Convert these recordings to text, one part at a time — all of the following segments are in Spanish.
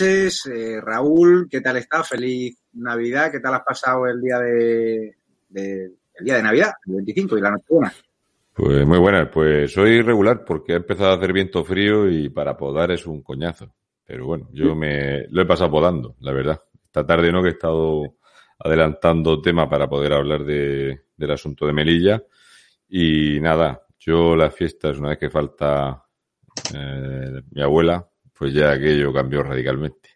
Noches, eh, Raúl. ¿Qué tal estás? Feliz Navidad. ¿Qué tal has pasado el día de, de el día de Navidad, el 25 y la noche buena? Pues muy buenas. Pues soy regular porque ha empezado a hacer viento frío y para podar es un coñazo. Pero bueno, yo me lo he pasado podando, la verdad. Esta tarde no que he estado adelantando tema para poder hablar de, del asunto de Melilla. Y nada, yo la fiesta es una vez que falta eh, mi abuela, pues ya aquello cambió radicalmente.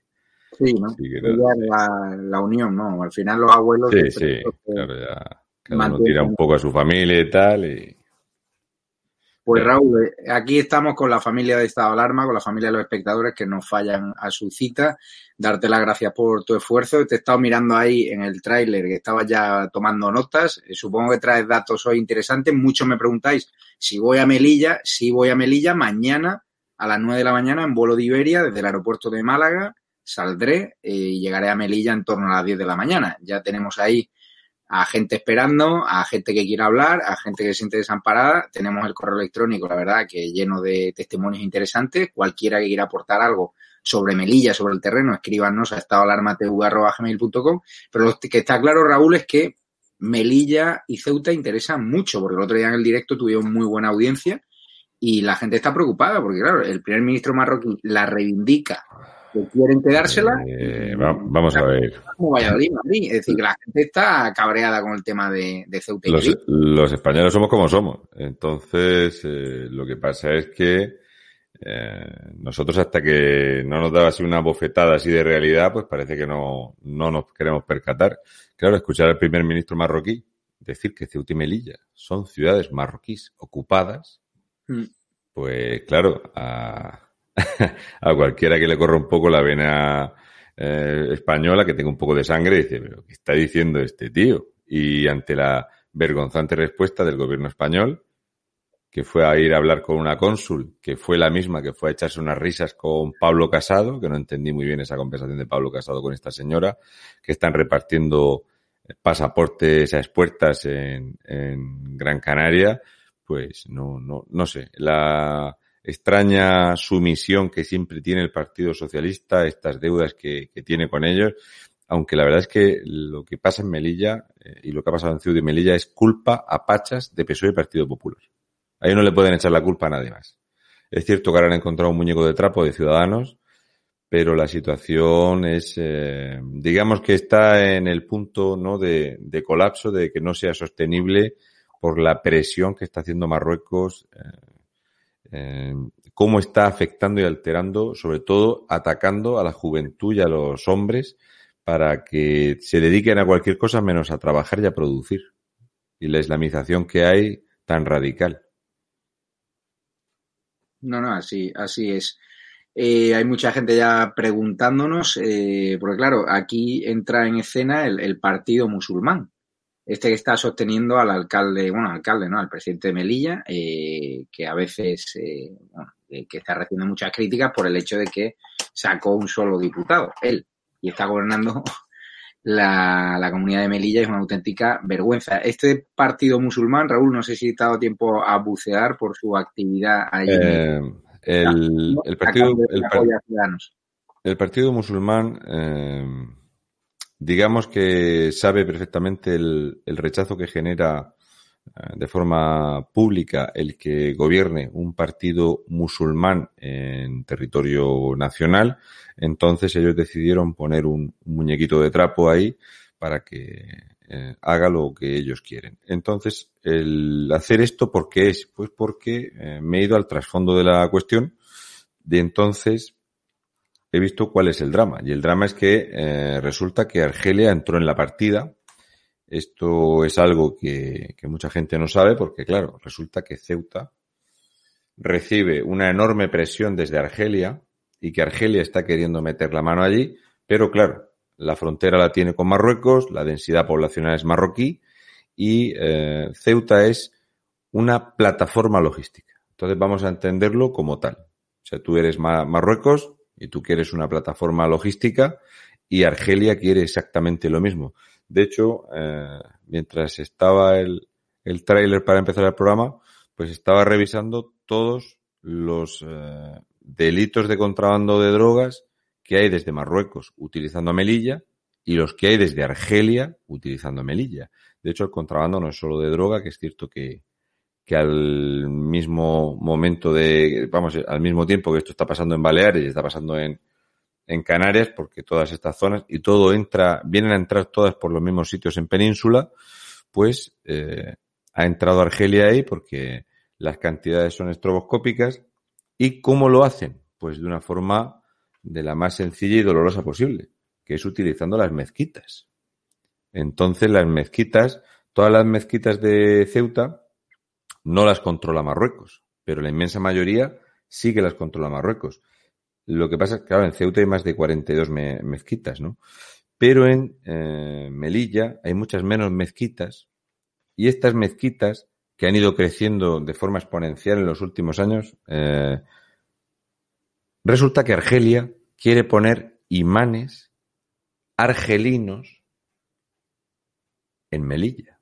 Sí, ¿no? Ya nada, la, la unión, ¿no? Al final los abuelos... Sí, sí, claro, ya cada uno mantienen- tira un poco a su familia y tal. Y Pues. Raúl, eh, aquí estamos con la familia de Estado de Alarma, con la familia de los espectadores que nos fallan a su cita. Darte las gracias por tu esfuerzo. Te he estado mirando ahí en el tráiler que estabas ya tomando notas. Eh, Supongo que traes datos hoy interesantes. Muchos me preguntáis si voy a Melilla. Si voy a Melilla mañana a las 9 de la mañana en vuelo de Iberia desde el aeropuerto de Málaga. Saldré eh, y llegaré a Melilla en torno a las 10 de la mañana. Ya tenemos ahí a gente esperando, a gente que quiera hablar, a gente que se siente desamparada. Tenemos el correo electrónico, la verdad, que lleno de testimonios interesantes. Cualquiera que quiera aportar algo sobre Melilla, sobre el terreno, escríbanos a estadoalarmatv.com. Pero lo que está claro, Raúl, es que Melilla y Ceuta interesan mucho, porque el otro día en el directo tuvieron muy buena audiencia y la gente está preocupada, porque claro, el primer ministro marroquí la reivindica, que quieren quedársela, eh, va- vamos a ver. como Valladolid, Madrid. Es decir, que la gente está cabreada con el tema de, de Ceuta y Los, Melilla. los españoles somos como somos. Entonces, eh, lo que pasa es que eh, nosotros hasta que no nos daba así una bofetada así de realidad, pues parece que no, no nos queremos percatar. Claro, escuchar al primer ministro marroquí decir que Ceuta y Melilla son ciudades marroquíes ocupadas, Mm. pues claro, a, cualquiera que le corra un poco la vena eh, española, que tenga un poco de sangre, dice, pero ¿qué está diciendo este tío? Y ante la vergonzante respuesta del gobierno español, que fue a ir a hablar con una cónsul, que fue la misma que fue a echarse unas risas con Pablo Casado, que no entendí muy bien esa conversación de Pablo Casado con esta señora, que están repartiendo pasaportes a expuertas en Gran Canaria, pues no, no, no sé. La extraña sumisión que siempre tiene el Partido Socialista, estas deudas que, tiene con ellos, aunque la verdad es que lo que pasa en Melilla eh, y lo que ha pasado en Ciudad de Melilla es culpa a pachas de PSOE y Partido Popular. Ahí no le pueden echar la culpa a nadie más. Es cierto que ahora han encontrado un muñeco de trapo de ciudadanos, pero la situación es, eh, digamos que está en el punto no de, de colapso, de que no sea sostenible por la presión que está haciendo Marruecos, eh, eh, cómo está afectando y alterando, sobre todo atacando a la juventud y a los hombres para que se dediquen a cualquier cosa menos a trabajar y a producir. Y la islamización que hay tan radical. No, no, así, así es. Eh, hay mucha gente ya preguntándonos, porque claro, aquí entra en escena el partido musulmán. Este que está sosteniendo al alcalde, bueno, alcalde, ¿no? Al presidente de Melilla, eh, que a veces, eh, bueno, que está recibiendo muchas críticas por el hecho de que sacó un solo diputado, él, y está gobernando la, la, comunidad de Melilla es una auténtica vergüenza. Este partido musulmán, Raúl, no sé si ha dado tiempo a bucear por su actividad allí. Eh, el, el, partido, el, el, partido musulmán, eh, digamos que sabe perfectamente el, el rechazo que genera eh, de forma pública el que gobierne un partido musulmán en territorio nacional, entonces ellos decidieron poner un, muñequito de trapo ahí para que eh, haga lo que ellos quieren. Entonces, el hacer esto, ¿por qué es? Pues porque eh, me he ido al trasfondo de la cuestión de entonces he visto cuál es el drama. Y el drama es que resulta que Argelia entró en la partida esto es algo que, mucha gente no sabe porque, claro, resulta que Ceuta recibe una enorme presión desde Argelia y que Argelia está queriendo meter la mano allí, pero claro, la frontera la tiene con Marruecos, la densidad poblacional es marroquí y eh, Ceuta es una plataforma logística. Entonces vamos a entenderlo como tal. O sea, tú eres Marruecos y tú quieres una plataforma logística y Argelia quiere exactamente lo mismo. De hecho, eh, mientras estaba el, el tráiler para empezar el programa, pues estaba revisando todos los eh, delitos de contrabando de drogas que hay desde Marruecos utilizando Melilla y los que hay desde Argelia utilizando Melilla. De hecho, el contrabando no es solo de droga, que es cierto que, que al mismo momento de, vamos, al mismo tiempo que esto está pasando en Baleares y está pasando en, en Canarias, porque todas estas zonas y todo entra, vienen a entrar todas por los mismos sitios en península, pues eh, ha entrado Argelia ahí porque las cantidades son estroboscópicas. ¿Y cómo lo hacen? Pues de una forma de la más sencilla y dolorosa posible, que es utilizando las mezquitas. Entonces las mezquitas, todas las mezquitas de Ceuta no las controla Marruecos, pero la inmensa mayoría sí que las controla Marruecos. Lo que pasa es que, claro, en Ceuta hay más de 42 mezquitas, ¿no? Pero en eh, Melilla hay muchas menos mezquitas y estas mezquitas que han ido creciendo de forma exponencial en los últimos años, eh, resulta que Argelia quiere poner imanes argelinos en Melilla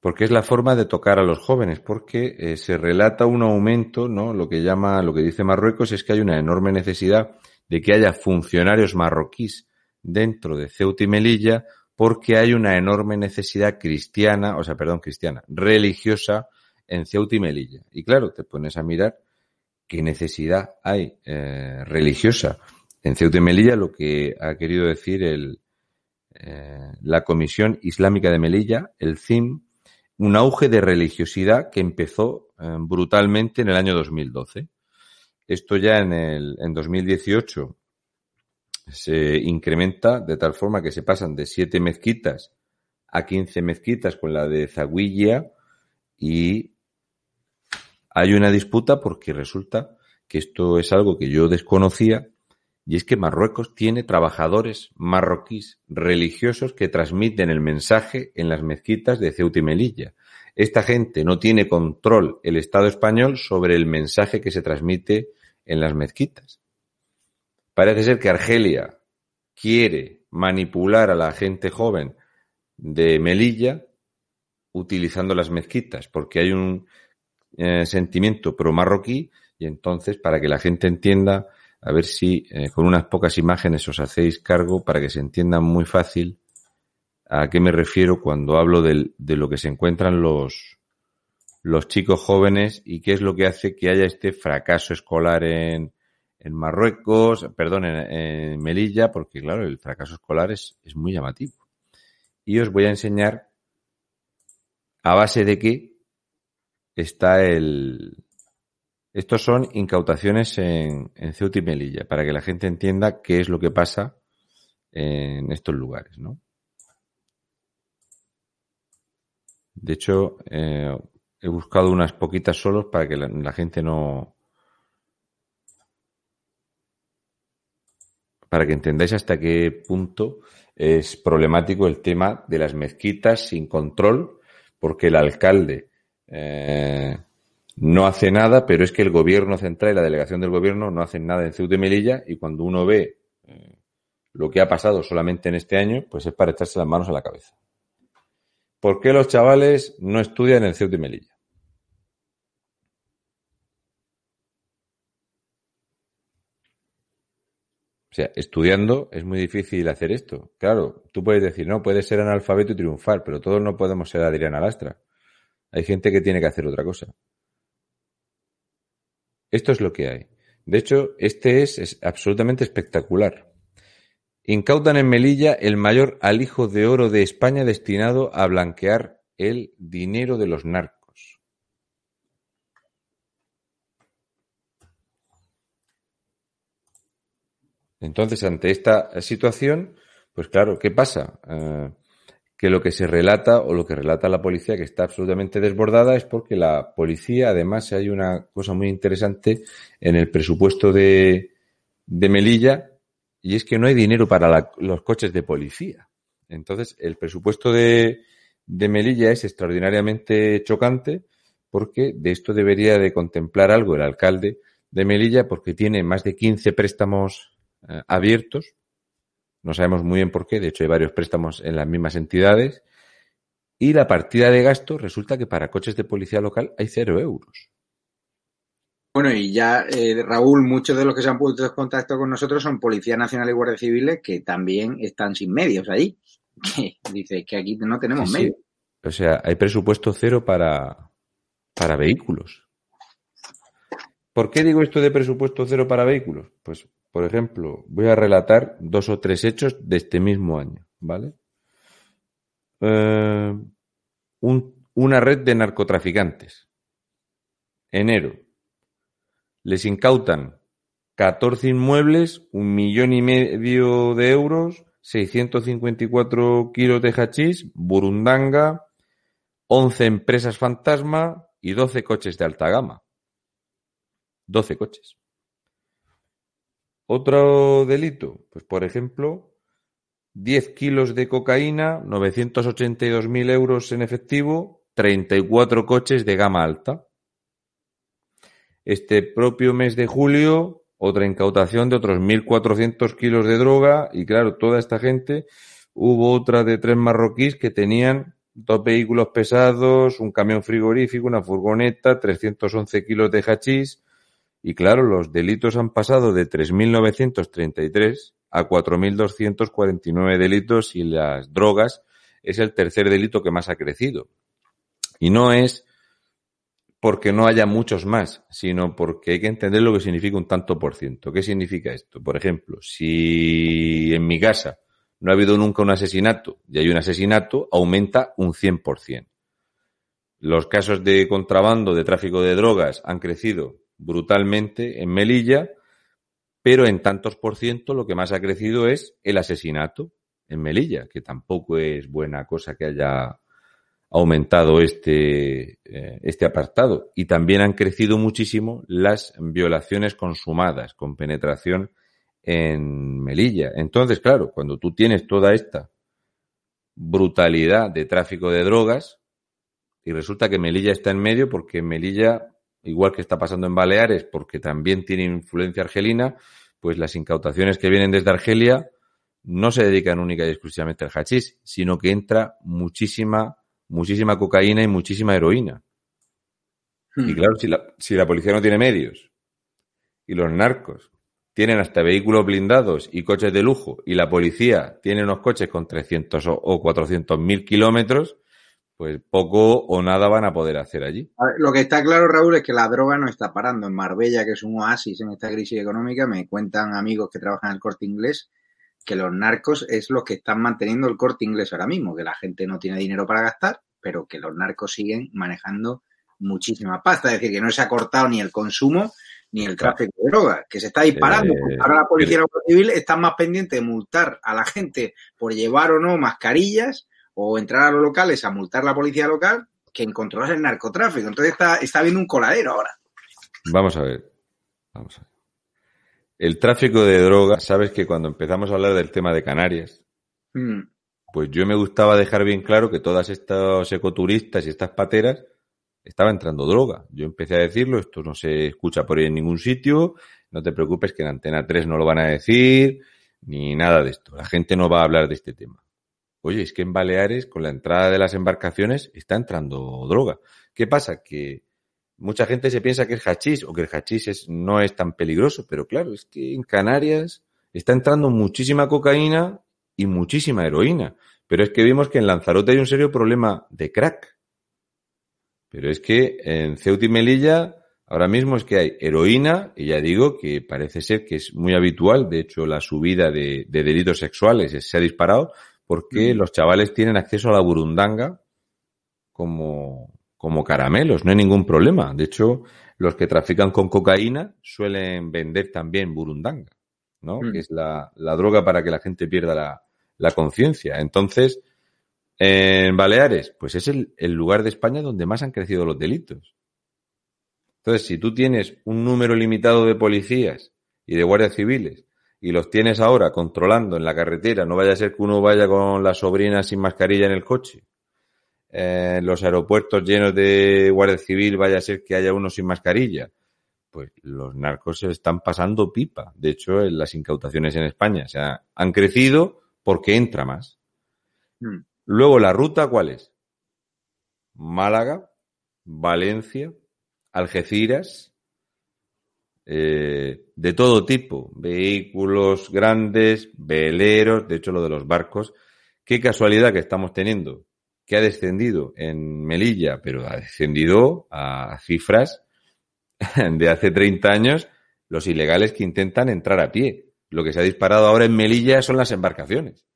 porque es la forma de tocar a los jóvenes, porque eh, se relata un aumento, ¿no? Lo que llama, lo que dice Marruecos es que hay una enorme necesidad de que haya funcionarios marroquíes dentro de Ceuta y Melilla, porque hay una enorme necesidad cristiana, o sea, perdón, cristiana, religiosa en Ceuta y Melilla. Y claro, te pones a mirar qué necesidad hay eh, religiosa en Ceuta y Melilla, lo que ha querido decir el, eh, la Comisión Islámica de Melilla, el CIM, un auge de religiosidad que empezó eh, brutalmente en el año 2012. Esto ya en el en 2018 se incrementa de tal forma que se pasan de siete mezquitas a 15 mezquitas con la de Zaguilla y hay una disputa porque resulta que esto es algo que yo desconocía y es que Marruecos tiene trabajadores marroquíes religiosos que transmiten el mensaje en las mezquitas de Ceuta y Melilla. Esta gente no tiene control el Estado español sobre el mensaje que se transmite en las mezquitas. Parece ser que Argelia quiere manipular a la gente joven de Melilla utilizando las mezquitas, porque hay un eh, sentimiento pro marroquí y entonces para que la gente entienda a ver si eh, con unas pocas imágenes os hacéis cargo para que se entienda muy fácil a qué me refiero cuando hablo de, lo que se encuentran los, los chicos jóvenes y qué es lo que hace que haya este fracaso escolar en, en Marruecos, perdón, en, en, Melilla, porque claro, el fracaso escolar es, es muy llamativo. Y os voy a enseñar a base de qué está el, estos son incautaciones en, en Ceuta y Melilla, para que la gente entienda qué es lo que pasa en estos lugares, ¿no? De hecho, eh, he buscado unas poquitas solos para que la, gente no... para que entendáis hasta qué punto es problemático el tema de las mezquitas sin control, porque el alcalde eh, no hace nada, pero es que el gobierno central y la delegación del gobierno no hacen nada en Ceuta y Melilla y cuando uno ve eh, lo que ha pasado solamente en este año, pues es para echarse las manos a la cabeza. ¿Por qué los chavales no estudian en Ceuta y Melilla? O sea, estudiando es muy difícil hacer esto. Claro, tú puedes decir, no, puedes ser analfabeto y triunfar, pero todos no podemos ser Adriana Lastra. Hay gente que tiene que hacer otra cosa. Esto es lo que hay. De hecho, este es, absolutamente espectacular. Incautan en Melilla el mayor alijo de oro de España destinado a blanquear el dinero de los narcos. Entonces, ante esta situación, pues claro, ¿qué pasa? Eh, que lo que se relata o lo que relata la policía que está absolutamente desbordada es porque la policía, además, hay una cosa muy interesante en el presupuesto de, de Melilla y es que no hay dinero para los coches de policía. Entonces, el presupuesto de, de Melilla es extraordinariamente chocante porque de esto debería de contemplar algo el alcalde de Melilla porque tiene más de 15 préstamos eh, abiertos no sabemos muy bien por qué, de hecho hay varios préstamos en las mismas entidades. Y la partida de gasto resulta que para coches de policía local hay cero euros. Bueno, y ya, eh, Raúl, muchos de los que se han puesto en contacto con nosotros son Policía Nacional y Guardia Civiles que también están sin medios ahí. Que dice que aquí no tenemos medios. O sea, hay presupuesto cero para, para vehículos. ¿Por qué digo esto de presupuesto cero para vehículos? Pues por ejemplo, voy a relatar dos o tres hechos de este mismo año, ¿vale? Eh, una red de narcotraficantes. Enero. Les incautan 14 inmuebles, un millón y medio de euros, 654 kilos de hachís, burundanga, 11 empresas fantasma y 12 coches de alta gama. 12 coches. Otro delito, pues por ejemplo, 10 kilos de cocaína, 982.000 euros en efectivo, 34 coches de gama alta. Este propio mes de julio, otra incautación de otros 1.400 kilos de droga y claro, toda esta gente, hubo otra de tres marroquíes que tenían dos vehículos pesados, un camión frigorífico, una furgoneta, 311 kilos de hachís, y claro, los delitos han pasado de 3.933 a 4.249 delitos y las drogas es el tercer delito que más ha crecido. Y no es porque no haya muchos más, sino porque hay que entender lo que significa un tanto por ciento. ¿Qué significa esto? Por ejemplo, si en mi casa no ha habido nunca un asesinato y hay un asesinato, aumenta un 100%. Los casos de contrabando, de tráfico de drogas han crecido brutalmente en Melilla, pero en tantos por ciento lo que más ha crecido es el asesinato en Melilla, que tampoco es buena cosa que haya aumentado este, eh, este apartado. Y también han crecido muchísimo las violaciones consumadas con penetración en Melilla. Entonces, claro, cuando tú tienes toda esta brutalidad de tráfico de drogas, y resulta que Melilla está en medio porque Melilla igual que está pasando en Baleares, porque también tiene influencia argelina, pues las incautaciones que vienen desde Argelia no se dedican única y exclusivamente al hachís, sino que entra muchísima, muchísima cocaína y muchísima heroína. Y hmm. claro, si la, si la policía no tiene medios y los narcos tienen hasta vehículos blindados y coches de lujo y la policía tiene unos coches con 300 o 400 mil kilómetros, pues poco o nada van a poder hacer allí. lo que está claro, Raúl, es que la droga no está parando. En Marbella, que es un oasis en esta crisis económica, me cuentan amigos que trabajan en el corte inglés que los narcos es los que están manteniendo el corte inglés ahora mismo, que la gente no tiene dinero para gastar, pero que los narcos siguen manejando muchísima pasta. Es decir, que no se ha cortado ni el consumo ni el tráfico de droga, que se está disparando. Eh, ahora la policía civil está más pendiente de multar a la gente por llevar o no mascarillas o entrar a los locales a multar la policía local que en controlar el narcotráfico. Entonces está, está viendo un coladero ahora. Vamos a ver. Vamos a ver. El tráfico de drogas, sabes que cuando empezamos a hablar del tema de Canarias, mm. pues yo me gustaba dejar bien claro que todas estos ecoturistas y estas pateras estaba entrando droga. Yo empecé a decirlo, esto no se escucha por ahí en ningún sitio, no te preocupes que en Antena 3 no lo van a decir, ni nada de esto. La gente no va a hablar de este tema. Oye, es que en Baleares, con la entrada de las embarcaciones, está entrando droga. ¿Qué pasa? Que mucha gente se piensa que es hachís o que el hachís no es tan peligroso, pero claro, es que en Canarias está entrando muchísima cocaína y muchísima heroína. Pero es que vimos que en Lanzarote hay un serio problema de crack. Pero es que en Ceuta y Melilla ahora mismo es que hay heroína y ya digo que parece ser que es muy habitual. De hecho, la subida de, delitos sexuales se ha disparado porque los chavales tienen acceso a la burundanga como, como caramelos. No hay ningún problema. De hecho, los que trafican con cocaína suelen vender también burundanga. ¿no? Mm. Que es la, droga para que la gente pierda la, la conciencia. Entonces, en Baleares, pues es el, el, lugar de España donde más han crecido los delitos. Entonces, si tú tienes un número limitado de policías y de guardias civiles y los tienes ahora controlando en la carretera, no vaya a ser que uno vaya con la sobrina sin mascarilla en el coche, en los aeropuertos llenos de guardia civil vaya a ser que haya uno sin mascarilla, pues los narcos se están pasando pipa. De hecho, las incautaciones en España se han crecido porque entra más. Hmm. Luego, ¿la ruta cuál es? Málaga, Valencia, Algeciras, eh, de todo tipo, vehículos grandes, veleros, de hecho lo de los barcos. Qué casualidad que estamos teniendo, que ha descendido en Melilla, pero ha descendido a cifras de hace 30 años los ilegales que intentan entrar a pie. Lo que se ha disparado ahora en Melilla son las embarcaciones.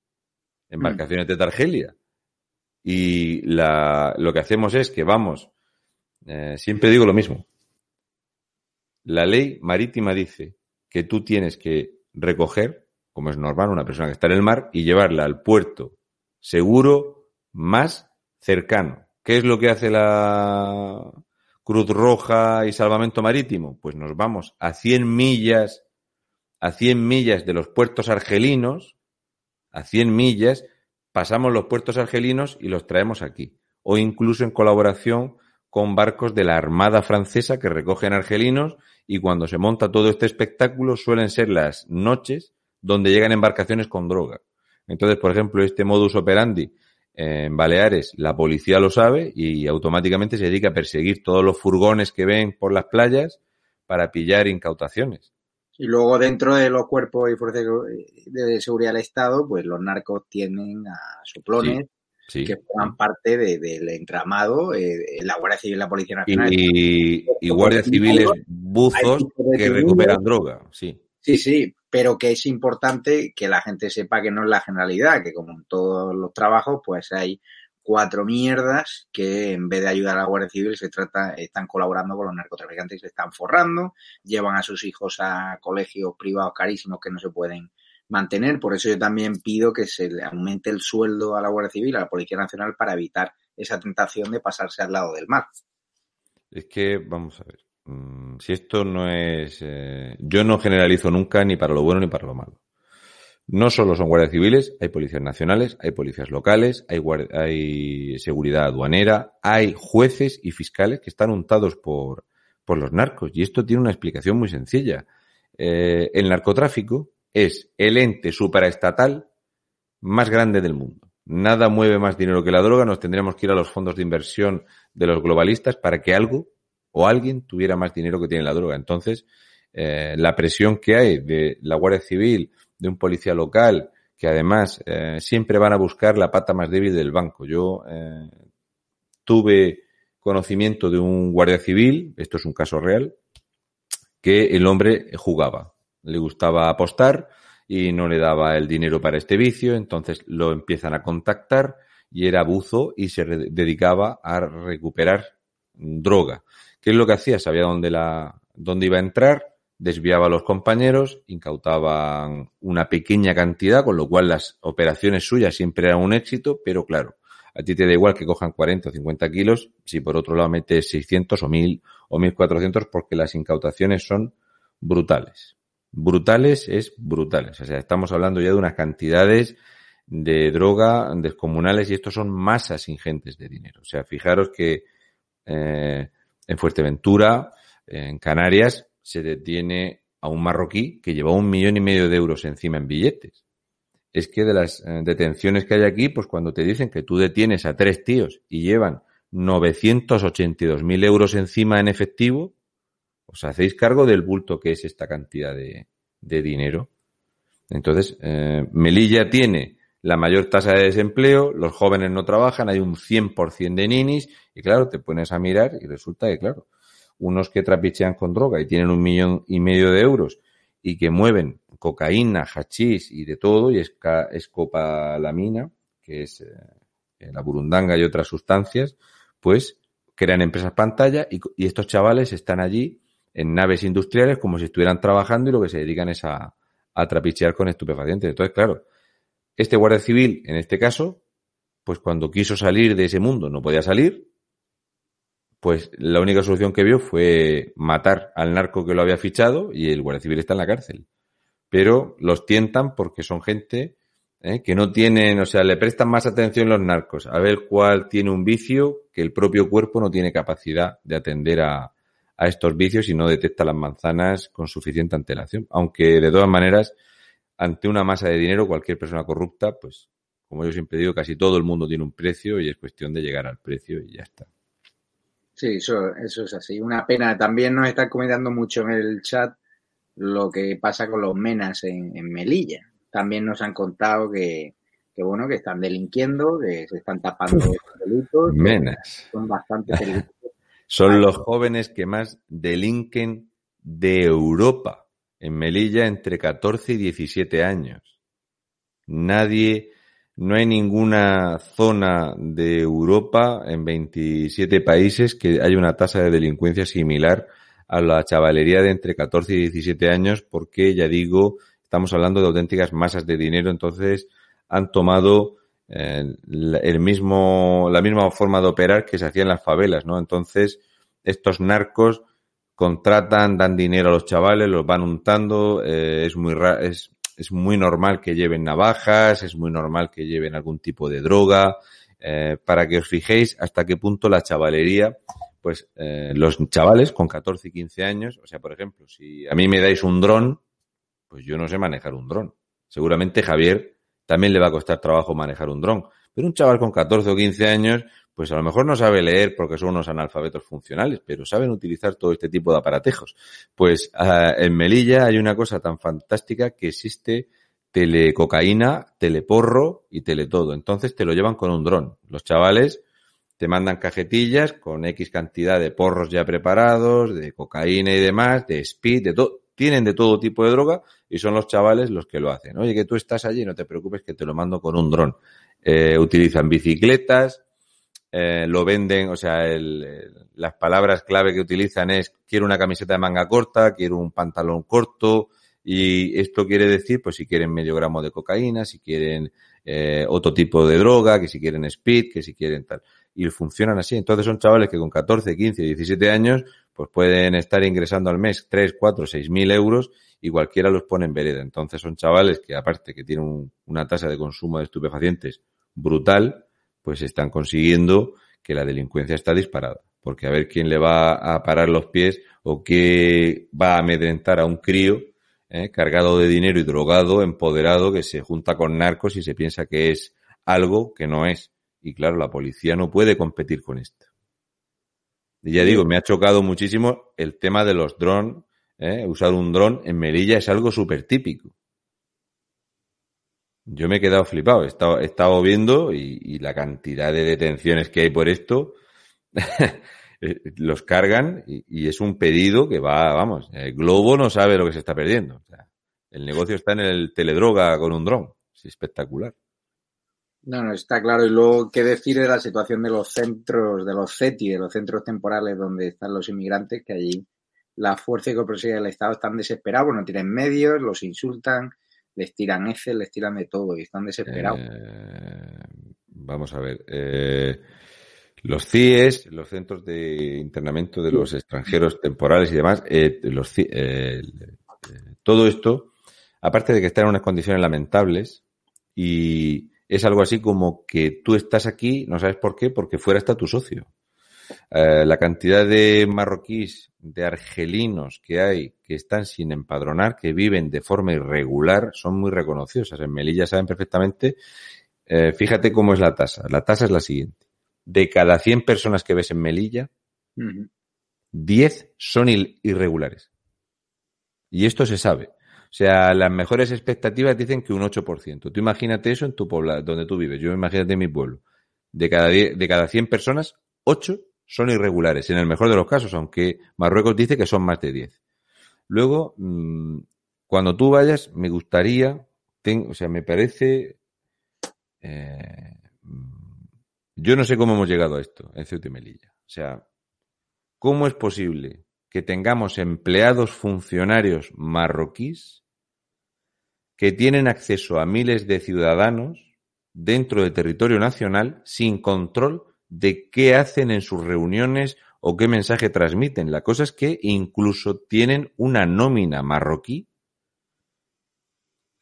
Embarcaciones de Targelia. Y la, lo que hacemos es que vamos, eh, siempre digo lo mismo. La ley marítima dice que tú tienes que recoger, como es normal, una persona que está en el mar y llevarla al puerto seguro más cercano. ¿Qué es lo que hace la, Cruz Roja y Salvamento Marítimo? Pues nos vamos a 100 millas, a 100 millas de los puertos argelinos, a 100 millas, pasamos los puertos argelinos y los traemos aquí. O incluso en colaboración con barcos de la Armada Francesa que recogen argelinos y cuando se monta todo este espectáculo suelen ser las noches donde llegan embarcaciones con droga. Entonces, por ejemplo, este modus operandi en Baleares la policía lo sabe y automáticamente se dedica a perseguir todos los furgones que ven por las playas para pillar incautaciones. Y luego dentro de los cuerpos y fuerzas de seguridad del Estado, pues los narcos tienen a soplones que forman parte del entramado, eh, la Guardia Civil y la Policía Nacional. Y, y guardias civiles buzos que recuperan droga, sí. Sí, sí, pero que es importante que la gente sepa que no es la generalidad, que como en todos los trabajos, pues hay cuatro mierdas que en vez de ayudar a la Guardia Civil se trata, están colaborando con los narcotraficantes y se están forrando, llevan a sus hijos a colegios privados carísimos que no se pueden mantener. Por eso yo también pido que se le aumente el sueldo a la Guardia Civil, a la Policía Nacional, para evitar esa tentación de pasarse al lado del mar. Es que, vamos a ver, Mm, si esto no es... Eh, yo no generalizo nunca ni para lo bueno ni para lo malo. No solo son guardias civiles, hay policías nacionales, hay policías locales, hay, hay seguridad aduanera, hay jueces y fiscales que están untados por, por los narcos. Y esto tiene una explicación muy sencilla. Eh, el narcotráfico es el ente superaestatal más grande del mundo. Nada mueve más dinero que la droga. Nos tendríamos que ir a los fondos de inversión de los globalistas para que algo o alguien tuviera más dinero que tiene la droga. Entonces, eh, la presión que hay de la Guardia Civil, de un policía local, que además eh, siempre van a buscar la pata más débil del banco. Yo eh, tuve conocimiento de un guardia civil, esto es un caso real, que el hombre jugaba, le gustaba apostar y no le daba el dinero para este vicio, entonces lo empiezan a contactar y era buzo y se dedicaba a recuperar droga. ¿Qué es lo que hacía? Sabía dónde, la, dónde iba a entrar, desviaba a los compañeros, incautaban una pequeña cantidad, con lo cual las operaciones suyas siempre eran un éxito, pero claro, a ti te da igual que cojan 40 o 50 kilos si por otro lado metes 600 o 1000 o 1400 porque las incautaciones son brutales. Brutales es brutales. O sea, estamos hablando ya de unas cantidades de droga descomunales y estos son masas ingentes de dinero. O sea, fijaros que eh, en Fuerteventura, en Canarias, se detiene a un marroquí que llevaba un millón y medio de euros encima en billetes. Es que de las eh, detenciones que hay aquí, pues cuando te dicen que tú detienes a tres tíos y llevan 982.000 euros encima en efectivo, os hacéis cargo del bulto que es esta cantidad de, dinero. Entonces, eh, Melilla tiene la mayor tasa de desempleo, los jóvenes no trabajan, hay un 100% de ninis y claro, te pones a mirar y resulta que, claro, unos que trapichean con droga y tienen un millón y medio de euros y que mueven cocaína, hachís y de todo y escopalamina, que es eh, la burundanga y otras sustancias, pues crean empresas pantalla y, estos chavales están allí en naves industriales como si estuvieran trabajando y lo que se dedican es a, trapichear con estupefacientes. Entonces, claro, este guardia civil, en este caso, pues cuando quiso salir de ese mundo no podía salir, pues la única solución que vio fue matar al narco que lo había fichado y el guardia civil está en la cárcel. Pero los tientan porque son gente ¿eh? que no tienen, o sea, le prestan más atención los narcos a ver cuál tiene un vicio que el propio cuerpo no tiene capacidad de atender a, a estos vicios y no detecta las manzanas con suficiente antelación. Aunque de todas maneras, ante una masa de dinero, cualquier persona corrupta, pues, como yo siempre digo, casi todo el mundo tiene un precio y es cuestión de llegar al precio y ya está. Sí, eso, eso es así. Una pena. También nos están comentando mucho en el chat lo que pasa con los menas en, en Melilla también nos han contado que, bueno, que están delinquiendo, que se están tapando delitos. Menas. Son bastante Son los jóvenes que más delinquen de Europa. En Melilla, entre 14 y 17 años. Nadie, no hay ninguna zona de Europa en 27 países que haya una tasa de delincuencia similar a la chavalería de entre 14 y 17 años, porque ya digo, Estamos hablando de auténticas masas de dinero, entonces han tomado eh, el mismo, la misma forma de operar que se hacía en las favelas, ¿no? Entonces, estos narcos contratan, dan dinero a los chavales, los van untando, eh, es muy es, es muy normal que lleven navajas, es muy normal que lleven algún tipo de droga, eh, para que os fijéis hasta qué punto la chavalería, pues los chavales con 14 y 15 años, o sea, por ejemplo, si a mí me dais un dron, pues yo no sé manejar un dron. Seguramente Javier también le va a costar trabajo manejar un dron. Pero un chaval con 14 o 15 años, pues a lo mejor no sabe leer porque son unos analfabetos funcionales, pero saben utilizar todo este tipo de aparatejos. Pues ah, en Melilla hay una cosa tan fantástica que existe telecocaína, teleporro y teletodo. Entonces te lo llevan con un dron. Los chavales te mandan cajetillas con X cantidad de porros ya preparados, de cocaína y demás, de speed, de todo tienen de todo tipo de droga y son los chavales los que lo hacen. Oye, que tú estás allí, no te preocupes que te lo mando con un dron. Eh, utilizan bicicletas, eh, lo venden, o sea, las palabras clave que utilizan es quiero una camiseta de manga corta, quiero un pantalón corto y esto quiere decir, pues si quieren medio gramo de cocaína, si quieren eh, otro tipo de droga, que si quieren speed, que si quieren tal. Y funcionan así. Entonces son chavales que con 14, 15, 17 años pues pueden estar ingresando al mes 3, 4, 6 mil euros y cualquiera los pone en vereda. Entonces son chavales que aparte que tienen una tasa de consumo de estupefacientes brutal, pues están consiguiendo que la delincuencia está disparada. Porque a ver quién le va a parar los pies o qué va a amedrentar a un crío eh, cargado de dinero y drogado, empoderado, que se junta con narcos y se piensa que es algo que no es. Y claro, la policía no puede competir con esto. Y ya digo, me ha chocado muchísimo el tema de los drones. ¿eh? Usar un dron en Melilla es algo súper típico. Yo me he quedado flipado. He estado, viendo y, la cantidad de detenciones que hay por esto. Eh, los cargan y, es un pedido que va, vamos, el Globo no sabe lo que se está perdiendo. el negocio está en el teledroga con un dron. Es espectacular. No, no, está claro. Y luego, ¿qué decir de la situación de los centros, de los CETI, de los centros temporales donde están los inmigrantes, que allí la fuerza y cooperación del Estado están desesperados, no tienen medios, los insultan, les tiran ese, les tiran de todo y están desesperados. Eh, vamos a ver. Eh, los CIES, los centros de internamiento de los extranjeros temporales y demás, eh, los, todo esto, aparte de que están en unas condiciones lamentables y es algo así como que tú estás aquí, no sabes por qué, porque fuera está tu socio. Eh, la cantidad de marroquíes, de argelinos que hay que están sin empadronar, que viven de forma irregular, son muy reconocidos. En Melilla saben perfectamente. Eh, fíjate cómo es la tasa. La tasa es la siguiente. De cada 100 personas que ves en Melilla, 10 son irregulares. Y esto se sabe. O sea, las mejores expectativas dicen que un 8%. Tú imagínate eso en tu pueblo, donde tú vives. Yo imagínate en mi pueblo. De cada, de cada 100 personas, 8 son irregulares, en el mejor de los casos, aunque Marruecos dice que son más de 10. Luego, mm, cuando tú vayas, me gustaría, o sea, me parece... Eh, yo no sé cómo hemos llegado a esto en Ceuta y Melilla. O sea, ¿cómo es posible que tengamos empleados funcionarios marroquíes que tienen acceso a miles de ciudadanos dentro del territorio nacional sin control de qué hacen en sus reuniones o qué mensaje transmiten. La cosa es que incluso tienen una nómina marroquí,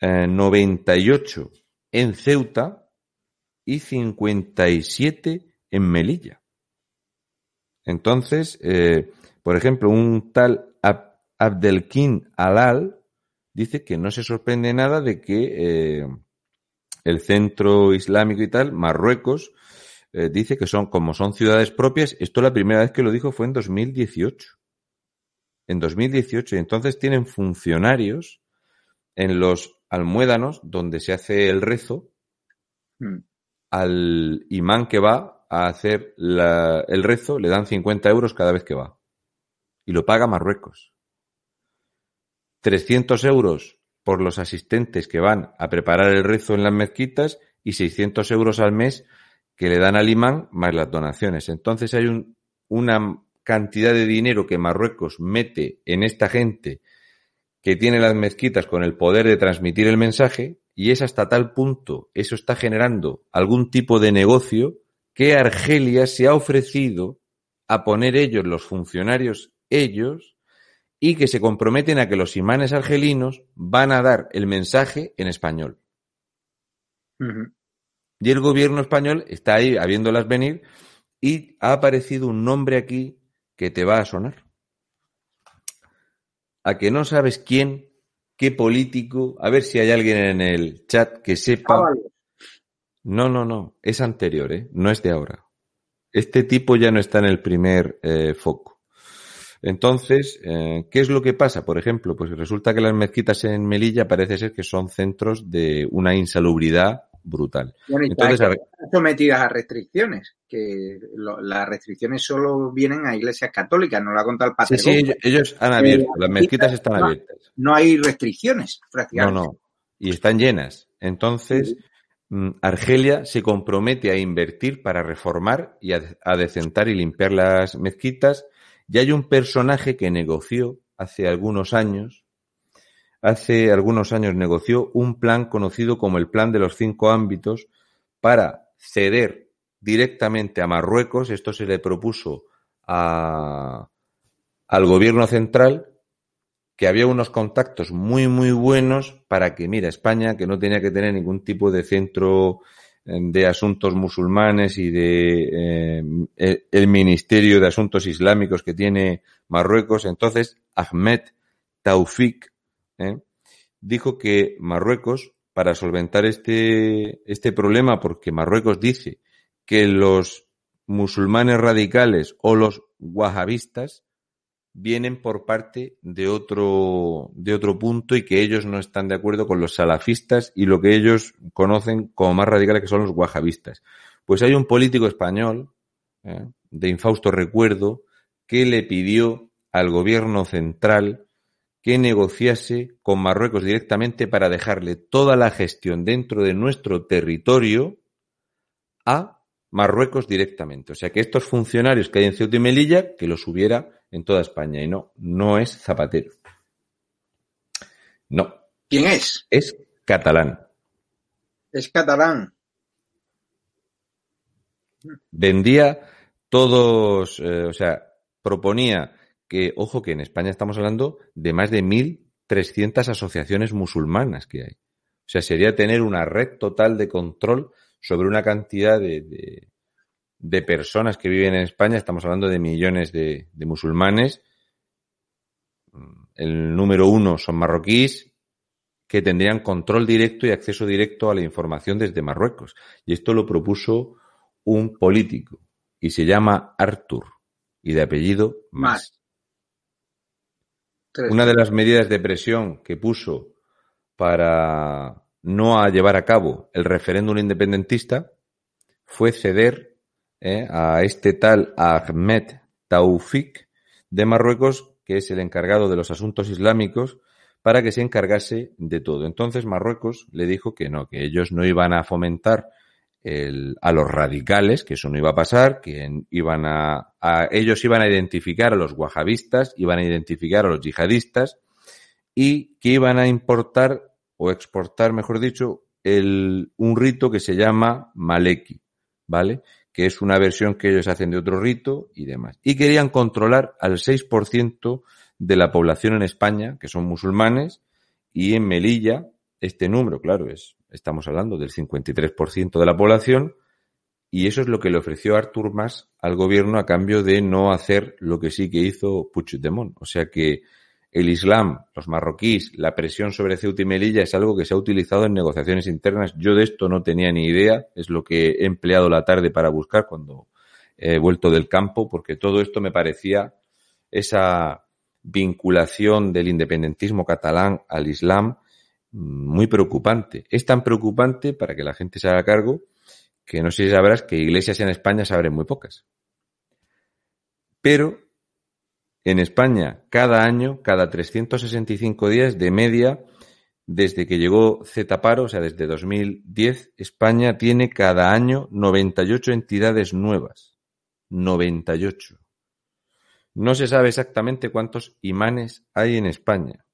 98 eh, en Ceuta y 57 en Melilla. Entonces, eh, por ejemplo, un tal Abdelkin Alal dice que no se sorprende nada de que eh, el centro islámico y tal, Marruecos, eh, dice que son, como son ciudades propias, esto la primera vez que lo dijo fue en 2018. En 2018. Y entonces tienen funcionarios en los almuédanos donde se hace el rezo mm. al imán que va a hacer el rezo le dan 50 euros cada vez que va. Y lo paga Marruecos. 300 euros por los asistentes que van a preparar el rezo en las mezquitas y 600 euros al mes que le dan al imán más las donaciones. Entonces hay un, una cantidad de dinero que Marruecos mete en esta gente que tiene las mezquitas con el poder de transmitir el mensaje y es hasta tal punto, eso está generando algún tipo de negocio que Argelia se ha ofrecido a poner ellos, los funcionarios, ellos, y que se comprometen a que los imanes argelinos van a dar el mensaje en español. Y el gobierno español está ahí habiéndolas venir y ha aparecido un nombre aquí que te va a sonar. A que no sabes quién, qué político, a ver si hay alguien en el chat que sepa. No, no, no, es anterior, ¿eh? no es de ahora. Este tipo ya no está en el primer eh, foco. Entonces, eh, ¿qué es lo que pasa? Por ejemplo, pues resulta que las mezquitas en Melilla parece ser que son centros de una insalubridad brutal. Entonces, están sometidas a restricciones, que las restricciones solo vienen a iglesias católicas, no la contado el padre. Sí, sí, ellos, han abierto, las mezquitas están abiertas. No hay restricciones, prácticamente. No, no, y están llenas. Entonces, mm, Argelia se compromete a invertir para reformar y a, a decentar y limpiar las mezquitas. Y hay un personaje que negoció hace algunos años hace algunos años negoció un plan conocido como el Plan de los Cinco Ámbitos para ceder directamente a Marruecos. Esto se le propuso al gobierno central que había unos contactos muy, muy buenos para que, mira, España, que no tenía que tener ningún tipo de centro de asuntos musulmanes y de eh, el Ministerio de Asuntos Islámicos que tiene Marruecos, entonces Ahmed Taufik ¿eh? dijo que Marruecos, para solventar este, este problema, porque Marruecos dice que los musulmanes radicales o los wahabistas vienen por parte de otro, de otro punto y que ellos no están de acuerdo con los salafistas y lo que ellos conocen como más radicales que son los wahabistas. Pues hay un político español, ¿eh? de infausto recuerdo, que le pidió al gobierno central que negociase con Marruecos directamente para dejarle toda la gestión dentro de nuestro territorio a Marruecos directamente. O sea, que estos funcionarios que hay en Ceuta y Melilla, que los hubiera en toda España. Y no, no es Zapatero. No. ¿Quién es? Es catalán. Es catalán. Vendía todos, eh, o sea, proponía que, ojo, que en España estamos hablando de más de 1.300 asociaciones musulmanas que hay. O sea, sería tener una red total de control sobre una cantidad de, de personas que viven en España, estamos hablando de millones de, de musulmanes. El número uno son marroquíes que tendrían control directo y acceso directo a la información desde Marruecos. Y esto lo propuso un político y se llama Artur y de apellido Mas. Una de las medidas de presión que puso para no a llevar a cabo el referéndum independentista fue ceder eh, a este tal Ahmed Taufik de Marruecos, que es el encargado de los asuntos islámicos, para que se encargase de todo. Entonces Marruecos le dijo que no, que ellos no iban a fomentar el, a los radicales, que eso no iba a pasar, que iban a, a, ellos iban a identificar a los wahabistas, iban a identificar a los yihadistas y que iban a importar o exportar, mejor dicho, el, un rito que se llama Maleki, ¿vale? Que es una versión que ellos hacen de otro rito y demás. Y querían controlar al 6% de la población en España, que son musulmanes, y en Melilla, este número, claro, es, estamos hablando del 53% de la población, y eso es lo que le ofreció Artur Mas al gobierno a cambio de no hacer lo que sí que hizo Puigdemont. O sea que el Islam, los marroquíes, la presión sobre Ceuta y Melilla es algo que se ha utilizado en negociaciones internas. Yo de esto no tenía ni idea, es lo que he empleado la tarde para buscar cuando he vuelto del campo, porque todo esto me parecía esa vinculación del independentismo catalán al Islam muy preocupante. Es tan preocupante, para que la gente se haga cargo, que no sé si sabrás que iglesias en España se abren muy pocas. Pero en España, cada año, cada 365 días de media, desde que llegó Paro, o sea, desde 2010, España tiene cada año 98 entidades nuevas. 98. No se sabe exactamente cuántos imanes hay en España.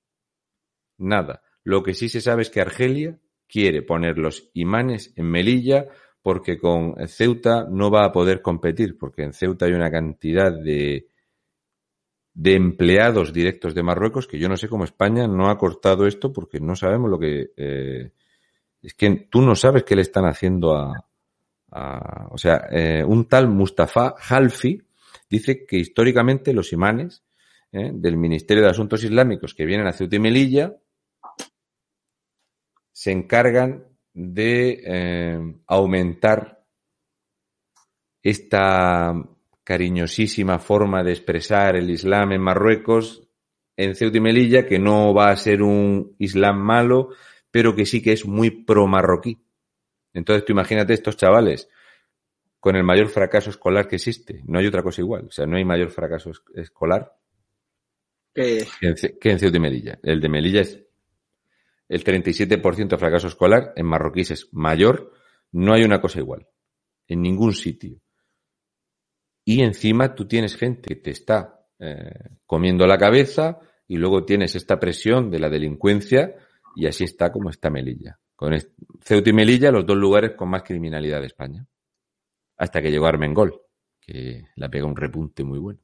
Nada. Lo que sí se sabe es que Argelia quiere poner los imanes en Melilla porque con Ceuta no va a poder competir, porque en Ceuta hay una cantidad de de empleados directos de Marruecos, que yo no sé cómo España no ha cortado esto porque no sabemos lo que... Eh, es que tú no sabes qué le están haciendo a... a o sea, eh, un tal Mustafa Halfi dice que históricamente los imanes eh, del Ministerio de Asuntos Islámicos que vienen a Ceuta y Melilla se encargan de eh, aumentar esta cariñosísima forma de expresar el Islam en Marruecos, en Ceuta y Melilla, que no va a ser un Islam malo, pero que sí que es muy pro-marroquí. Entonces tú imagínate estos chavales con el mayor fracaso escolar que existe. No hay otra cosa igual. O sea, no hay mayor fracaso escolar que, en, que en Ceuta y Melilla. El de Melilla es el 37% de fracaso escolar, en marroquíes es mayor. No hay una cosa igual. En ningún sitio y encima tú tienes gente que te está eh, comiendo la cabeza y luego tienes esta presión de la delincuencia y así está como está Melilla. Con Ceuta y Melilla, los dos lugares con más criminalidad de España. Hasta que llegó Armengol, que la pega un repunte muy bueno.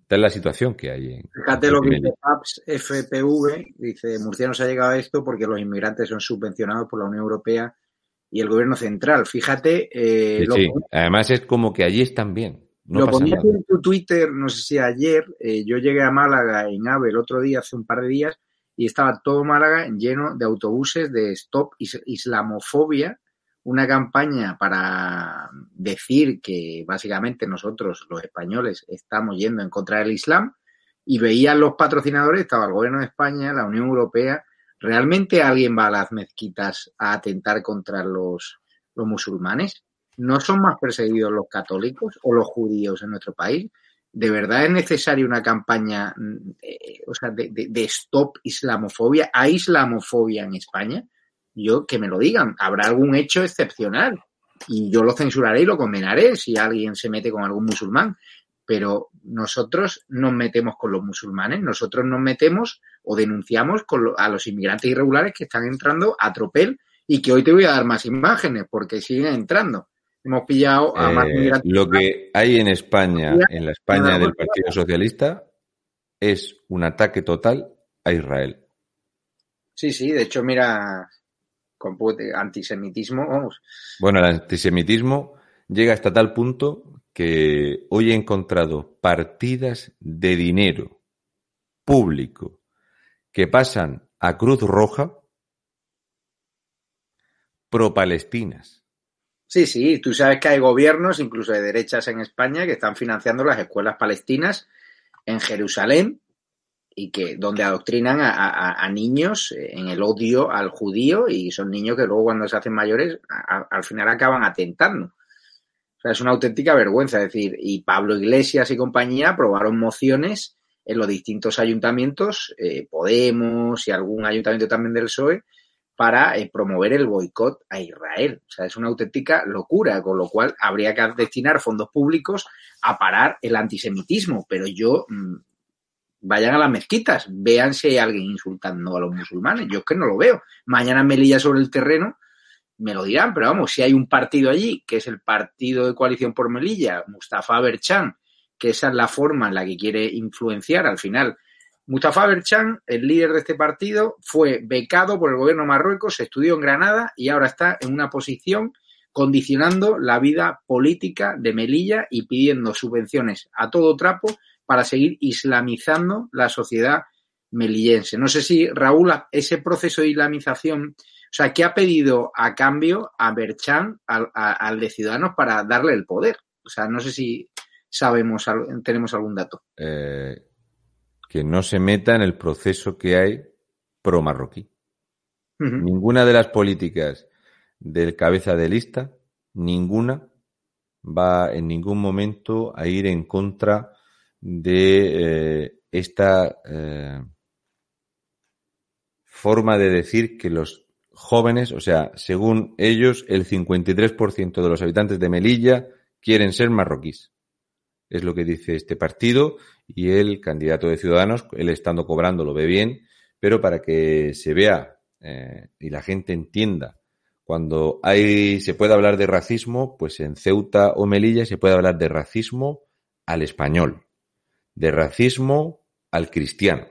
Esta es la situación que hay en. Fíjate lo que dice PAPS FPV, dice, Murcianos ha llegado a esto porque los inmigrantes son subvencionados por la Unión Europea y el gobierno central. Fíjate. Eh, sí, sí. Además es como que allí están bien. No lo ponías en tu Twitter, no sé si ayer, eh, yo llegué a Málaga en AVE el otro día, hace un par de días, y estaba todo Málaga lleno de autobuses de Stop Islamofobia, una campaña para decir que básicamente nosotros, los españoles, estamos yendo en contra del Islam, y veían los patrocinadores, estaba el gobierno de España, la Unión Europea, ¿realmente alguien va a las mezquitas a atentar contra los, los musulmanes? ¿No son más perseguidos los católicos o los judíos en nuestro país? ¿De verdad es necesaria una campaña eh, o sea, de, stop islamofobia? ¿Hay islamofobia en España? Yo que me lo digan. Habrá algún hecho excepcional y yo lo censuraré y lo condenaré si alguien se mete con algún musulmán. Pero nosotros nos metemos con los musulmanes, nosotros nos metemos o denunciamos con lo, a los inmigrantes irregulares que están entrando a tropel y que hoy te voy a dar más imágenes porque siguen entrando hemos pillado a más eh, Lo que hay en España, en la España del Partido Socialista, es un ataque total a Israel. Sí, sí, de hecho, mira, con antisemitismo, vamos. Bueno, el antisemitismo llega hasta tal punto que hoy he encontrado partidas de dinero público que pasan a Cruz Roja pro-palestinas. Sí, sí, tú sabes que hay gobiernos, incluso de derechas en España, que están financiando las escuelas palestinas en Jerusalén y que donde adoctrinan a, niños en el odio al judío y son niños que luego cuando se hacen mayores al final acaban atentando. O sea, es una auténtica vergüenza. Es decir, y Pablo Iglesias y compañía aprobaron mociones en los distintos ayuntamientos, eh, Podemos y algún ayuntamiento también del PSOE, para eh, promover el boicot a Israel. O sea, es una auténtica locura, con lo cual habría que destinar fondos públicos a parar el antisemitismo. Pero yo, mm, vayan a las mezquitas, vean si hay alguien insultando a los musulmanes. Yo es que no lo veo. Mañana Melilla sobre el terreno me lo dirán, pero vamos, si hay un partido allí, que es el partido de coalición por Melilla, Mustafa Berchan, que esa es la forma en la que quiere influenciar al final Mustafa Berchan, el líder de este partido, fue becado por el gobierno Marruecos, estudió en Granada y ahora está en una posición condicionando la vida política de Melilla y pidiendo subvenciones a todo trapo para seguir islamizando la sociedad melillense. No sé si, Raúl, ese proceso de islamización, o sea, ¿qué ha pedido a cambio a Berchan, al, de Ciudadanos, para darle el poder? O sea, no sé si sabemos, tenemos algún dato. Eh, que no se meta en el proceso que hay pro-marroquí. Ninguna de las políticas del cabeza de lista, ninguna va en ningún momento a ir en contra de eh, esta eh, forma de decir que los jóvenes, o sea, según ellos, el 53% de los habitantes de Melilla quieren ser marroquíes. Es lo que dice este partido y el candidato de Ciudadanos, él estando cobrando lo ve bien, pero para que se vea eh, y la gente entienda cuando hay, se puede hablar de racismo, pues en Ceuta o Melilla se puede hablar de racismo al español, de racismo al cristiano.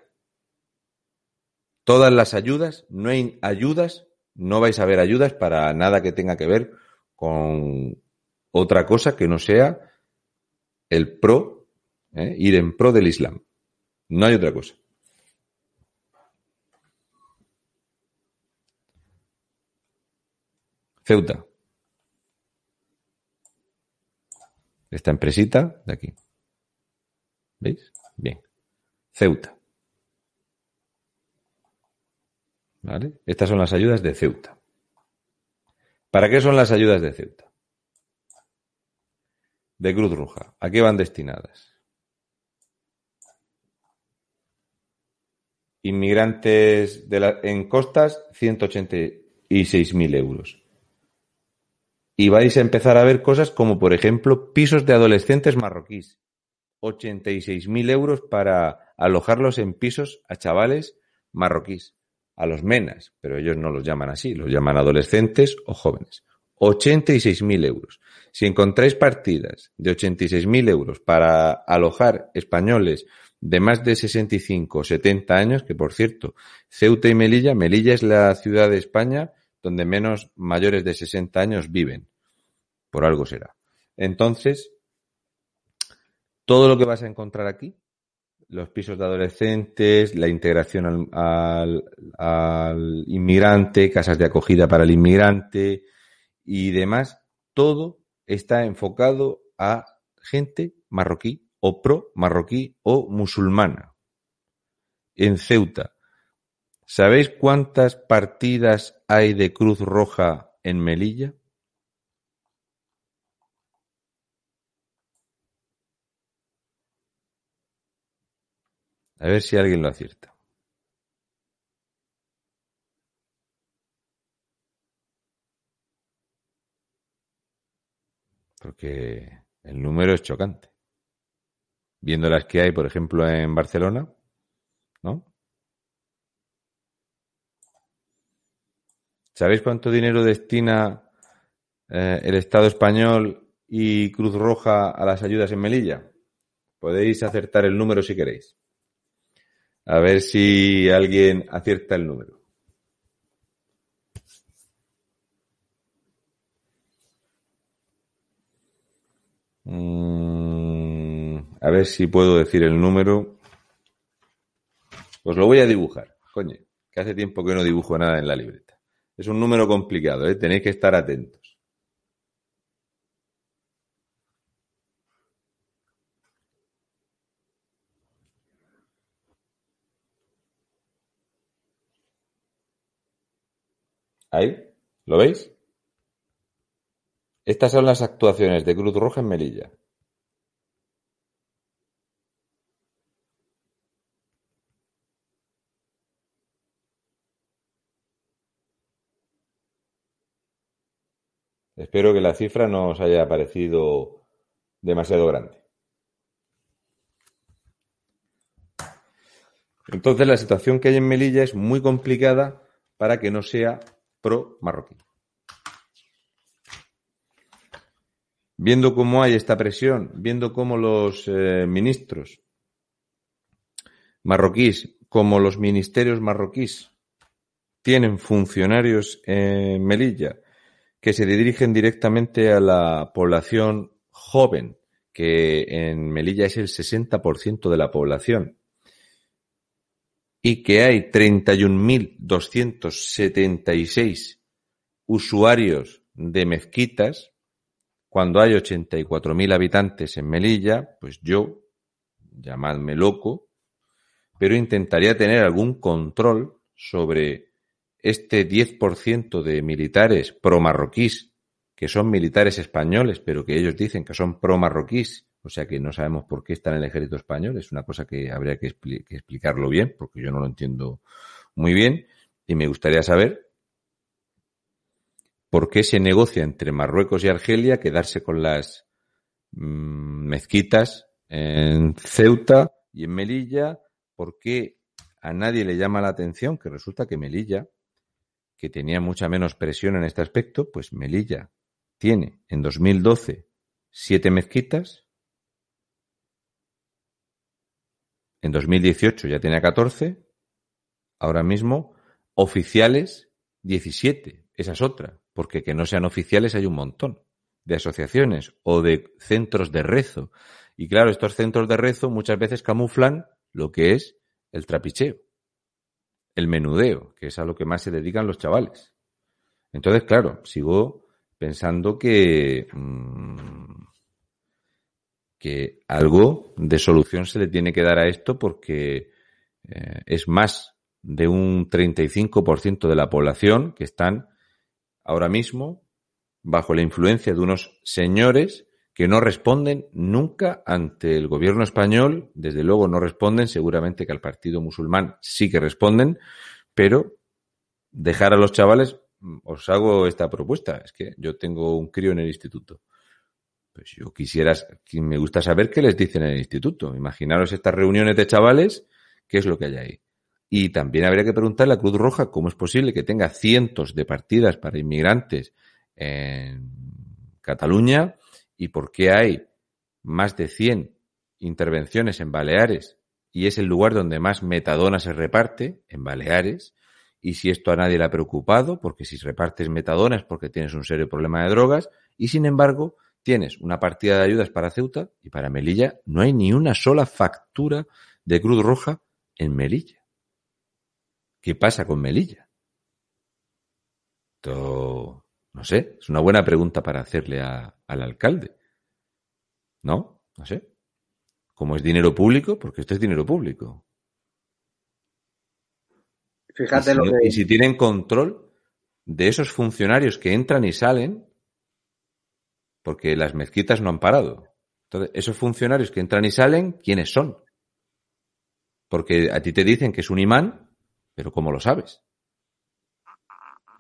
Todas las ayudas, no hay ayudas, no vais a ver ayudas para nada que tenga que ver con otra cosa que no sea el pro, ¿eh? ir en pro del Islam. No hay otra cosa. Ceuta. Esta empresita de aquí. ¿Veis? Bien. Ceuta. ¿Vale? Estas son las ayudas de Ceuta. ¿Para qué son las ayudas de Ceuta? de Cruz Roja. ¿A qué van destinadas? Inmigrantes de en costas, 186.000 euros. Y vais a empezar a ver cosas como, por ejemplo, pisos de adolescentes marroquíes. 86.000 euros para alojarlos en pisos a chavales marroquíes, a los menas, pero ellos no los llaman así, los llaman adolescentes o jóvenes. 86.000 euros. Si encontráis partidas de 86.000 euros para alojar españoles de más de 65 o 70 años, que por cierto, Ceuta y Melilla, Melilla es la ciudad de España donde menos mayores de 60 años viven. Por algo será. Entonces, todo lo que vas a encontrar aquí, los pisos de adolescentes, la integración al, al inmigrante, casas de acogida para el inmigrante, y demás, todo está enfocado a gente marroquí o pro marroquí o musulmana. En Ceuta, ¿sabéis cuántas partidas hay de Cruz Roja en Melilla? A ver si alguien lo acierta. porque el número es chocante. Viendo las que hay, por ejemplo, en Barcelona, ¿no? ¿Sabéis cuánto dinero destina eh, el Estado español y Cruz Roja a las ayudas en Melilla? Podéis acertar el número si queréis. A ver si alguien acierta el número. Mm, a ver si puedo decir el número. Pues lo voy a dibujar, coño, que hace tiempo que no dibujo nada en la libreta. Es un número complicado, ¿eh? tenéis que estar atentos. Ahí, ¿lo veis? Estas son las actuaciones de Cruz Roja en Melilla. Espero que la cifra no os haya parecido demasiado grande. Entonces la situación que hay en Melilla es muy complicada para que no sea pro-marroquí. Viendo cómo hay esta presión, viendo cómo los eh, ministros marroquíes, como los ministerios marroquíes, tienen funcionarios en Melilla que se dirigen directamente a la población joven, que en Melilla es el 60% de la población, y que hay 31.276 usuarios de mezquitas, cuando hay 84.000 habitantes en Melilla, pues yo, llamadme loco, pero intentaría tener algún control sobre este 10% de militares pro-marroquíes, que son militares españoles, pero que ellos dicen que son pro-marroquíes o sea que no sabemos por qué está en el ejército español. Es una cosa que habría que, explicarlo bien, porque yo no lo entiendo muy bien. Y me gustaría saber por qué se negocia entre Marruecos y Argelia quedarse con las mm, mezquitas en Ceuta y en Melilla. ¿Por qué a nadie le llama la atención que resulta que Melilla, que tenía mucha menos presión en este aspecto, pues Melilla tiene en 2012 siete mezquitas En 2018 ya tenía 14, ahora mismo oficiales 17. Esa es otra, porque que no sean oficiales hay un montón de asociaciones o de centros de rezo. Y claro, estos centros de rezo muchas veces camuflan lo que es el trapicheo, el menudeo, que es a lo que más se dedican los chavales. Entonces, claro, sigo pensando que mm, que algo de solución se le tiene que dar a esto porque eh, es más de un 35% de la población que están ahora mismo bajo la influencia de unos señores que no responden nunca ante el gobierno español, desde luego no responden, seguramente que al partido musulmán sí que responden, pero dejar a los chavales, mm, os hago esta propuesta, es que yo tengo un crío en el instituto pues yo quisiera, me gusta saber qué les dicen en el instituto. Imaginaros estas reuniones de chavales, qué es lo que hay ahí. Y también habría que preguntarle a Cruz Roja cómo es posible que tenga cientos de partidas para inmigrantes en Cataluña y por qué hay más de 100 intervenciones en Baleares y es el lugar donde más metadona se reparte, en Baleares, y si esto a nadie le ha preocupado, porque si repartes metadona es porque tienes un serio problema de drogas, y sin embargo tienes una partida de ayudas para Ceuta y para Melilla no hay ni una sola factura de Cruz Roja en Melilla. ¿Qué pasa con Melilla? Esto, no sé, es una buena pregunta para hacerle al alcalde. ¿No? No sé. Como es dinero público, porque esto es dinero público. Fíjate lo que... y si tienen control de esos funcionarios que entran y salen, porque las mezquitas no han parado. Entonces, esos funcionarios que entran y salen, ¿quiénes son? Porque a ti te dicen que es un imán, pero ¿cómo lo sabes?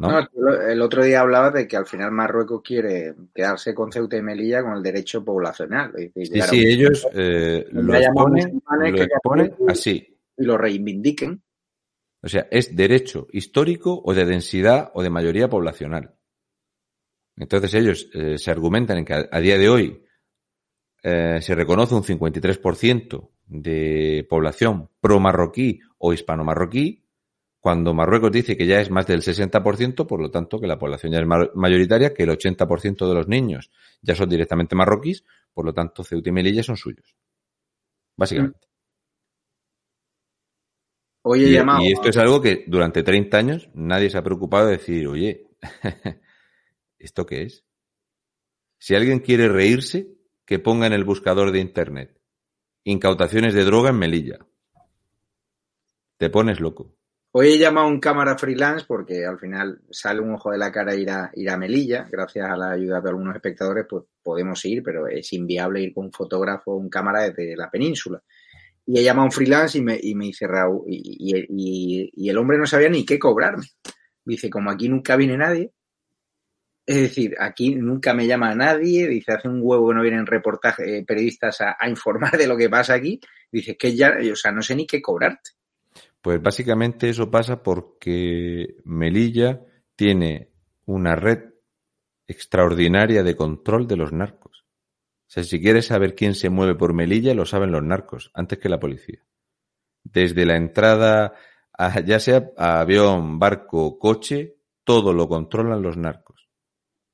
¿No? el otro día hablaba de que al final Marruecos quiere quedarse con Ceuta y Melilla con el derecho poblacional. sí, sí, ellos eh, lo exponen, lo así. Y lo reivindiquen. O sea, es derecho histórico o de densidad o de mayoría poblacional. Entonces ellos eh, se argumentan en que a, día de hoy eh, se reconoce un 53% de población pro-marroquí o hispano-marroquí, cuando Marruecos dice que ya es más del 60%, por lo tanto que la población ya es mayoritaria, que el 80% de los niños ya son directamente marroquíes, por lo tanto Ceuta y Melilla son suyos. Básicamente. Oye, y, llamado, y esto es algo que durante 30 años nadie se ha preocupado de decir, oye, ¿esto qué es? Si alguien quiere reírse, que ponga en el buscador de Internet incautaciones de droga en Melilla. Te pones loco. Hoy he llamado a un cámara freelance porque al final sale un ojo de la cara ir a, ir a Melilla. Gracias a la ayuda de algunos espectadores, pues podemos ir, pero es inviable ir con un fotógrafo o un cámara desde la península. Y he llamado a un freelance y me, y me dice Raúl, y, y, el hombre no sabía ni qué cobrarme. Dice, como aquí nunca viene nadie, es decir, aquí nunca me llama nadie, dice, hace un huevo que no vienen reportajes, eh, periodistas a, a, informar de lo que pasa aquí, dice, que ya, o sea, no sé ni qué cobrarte. Pues básicamente eso pasa porque Melilla tiene una red extraordinaria de control de los narcos. O sea, si quieres saber quién se mueve por Melilla, lo saben los narcos, antes que la policía. Desde la entrada, a, ya sea a avión, barco, coche, todo lo controlan los narcos.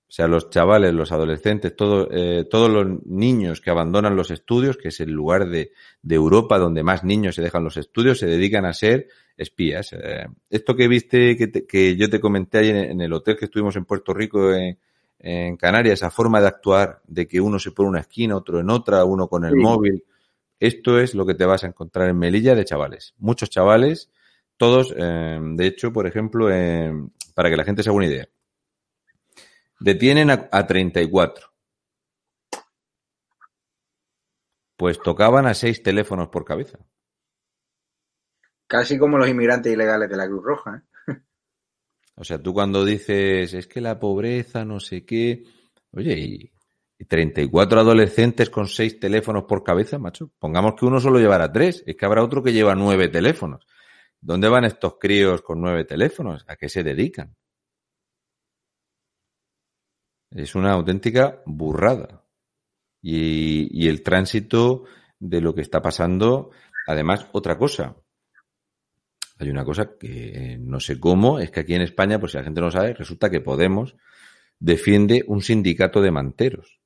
O sea, los chavales, los adolescentes, todo, eh, todos los niños que abandonan los estudios, que es el lugar de, de, Europa donde más niños se dejan los estudios, se dedican a ser espías. Eh, esto que viste, que, te, que, yo te comenté ahí en, el hotel que estuvimos en Puerto Rico, en, en, Canarias, esa forma de actuar, de que uno se pone una esquina, otro en otra, uno con el sí. móvil, esto es lo que te vas a encontrar en Melilla de chavales. Muchos chavales, todos, eh, de hecho, por ejemplo, para que la gente se haga una idea Detienen a, a 34. Pues tocaban a seis teléfonos por cabeza. Casi como los inmigrantes ilegales de la Cruz Roja. ¿eh? O sea, tú cuando dices, es que la pobreza, no sé qué. Oye, y, y 34 adolescentes con seis teléfonos por cabeza, macho. Pongamos que uno solo llevará tres. Es que habrá otro que lleva nueve teléfonos. ¿Dónde van estos críos con nueve teléfonos? ¿A qué se dedican? Es una auténtica burrada. Y, el tránsito de lo que está pasando, además, otra cosa. Hay una cosa que no sé cómo, es que aquí en España, pues si la gente no sabe, resulta que Podemos defiende un sindicato de manteros.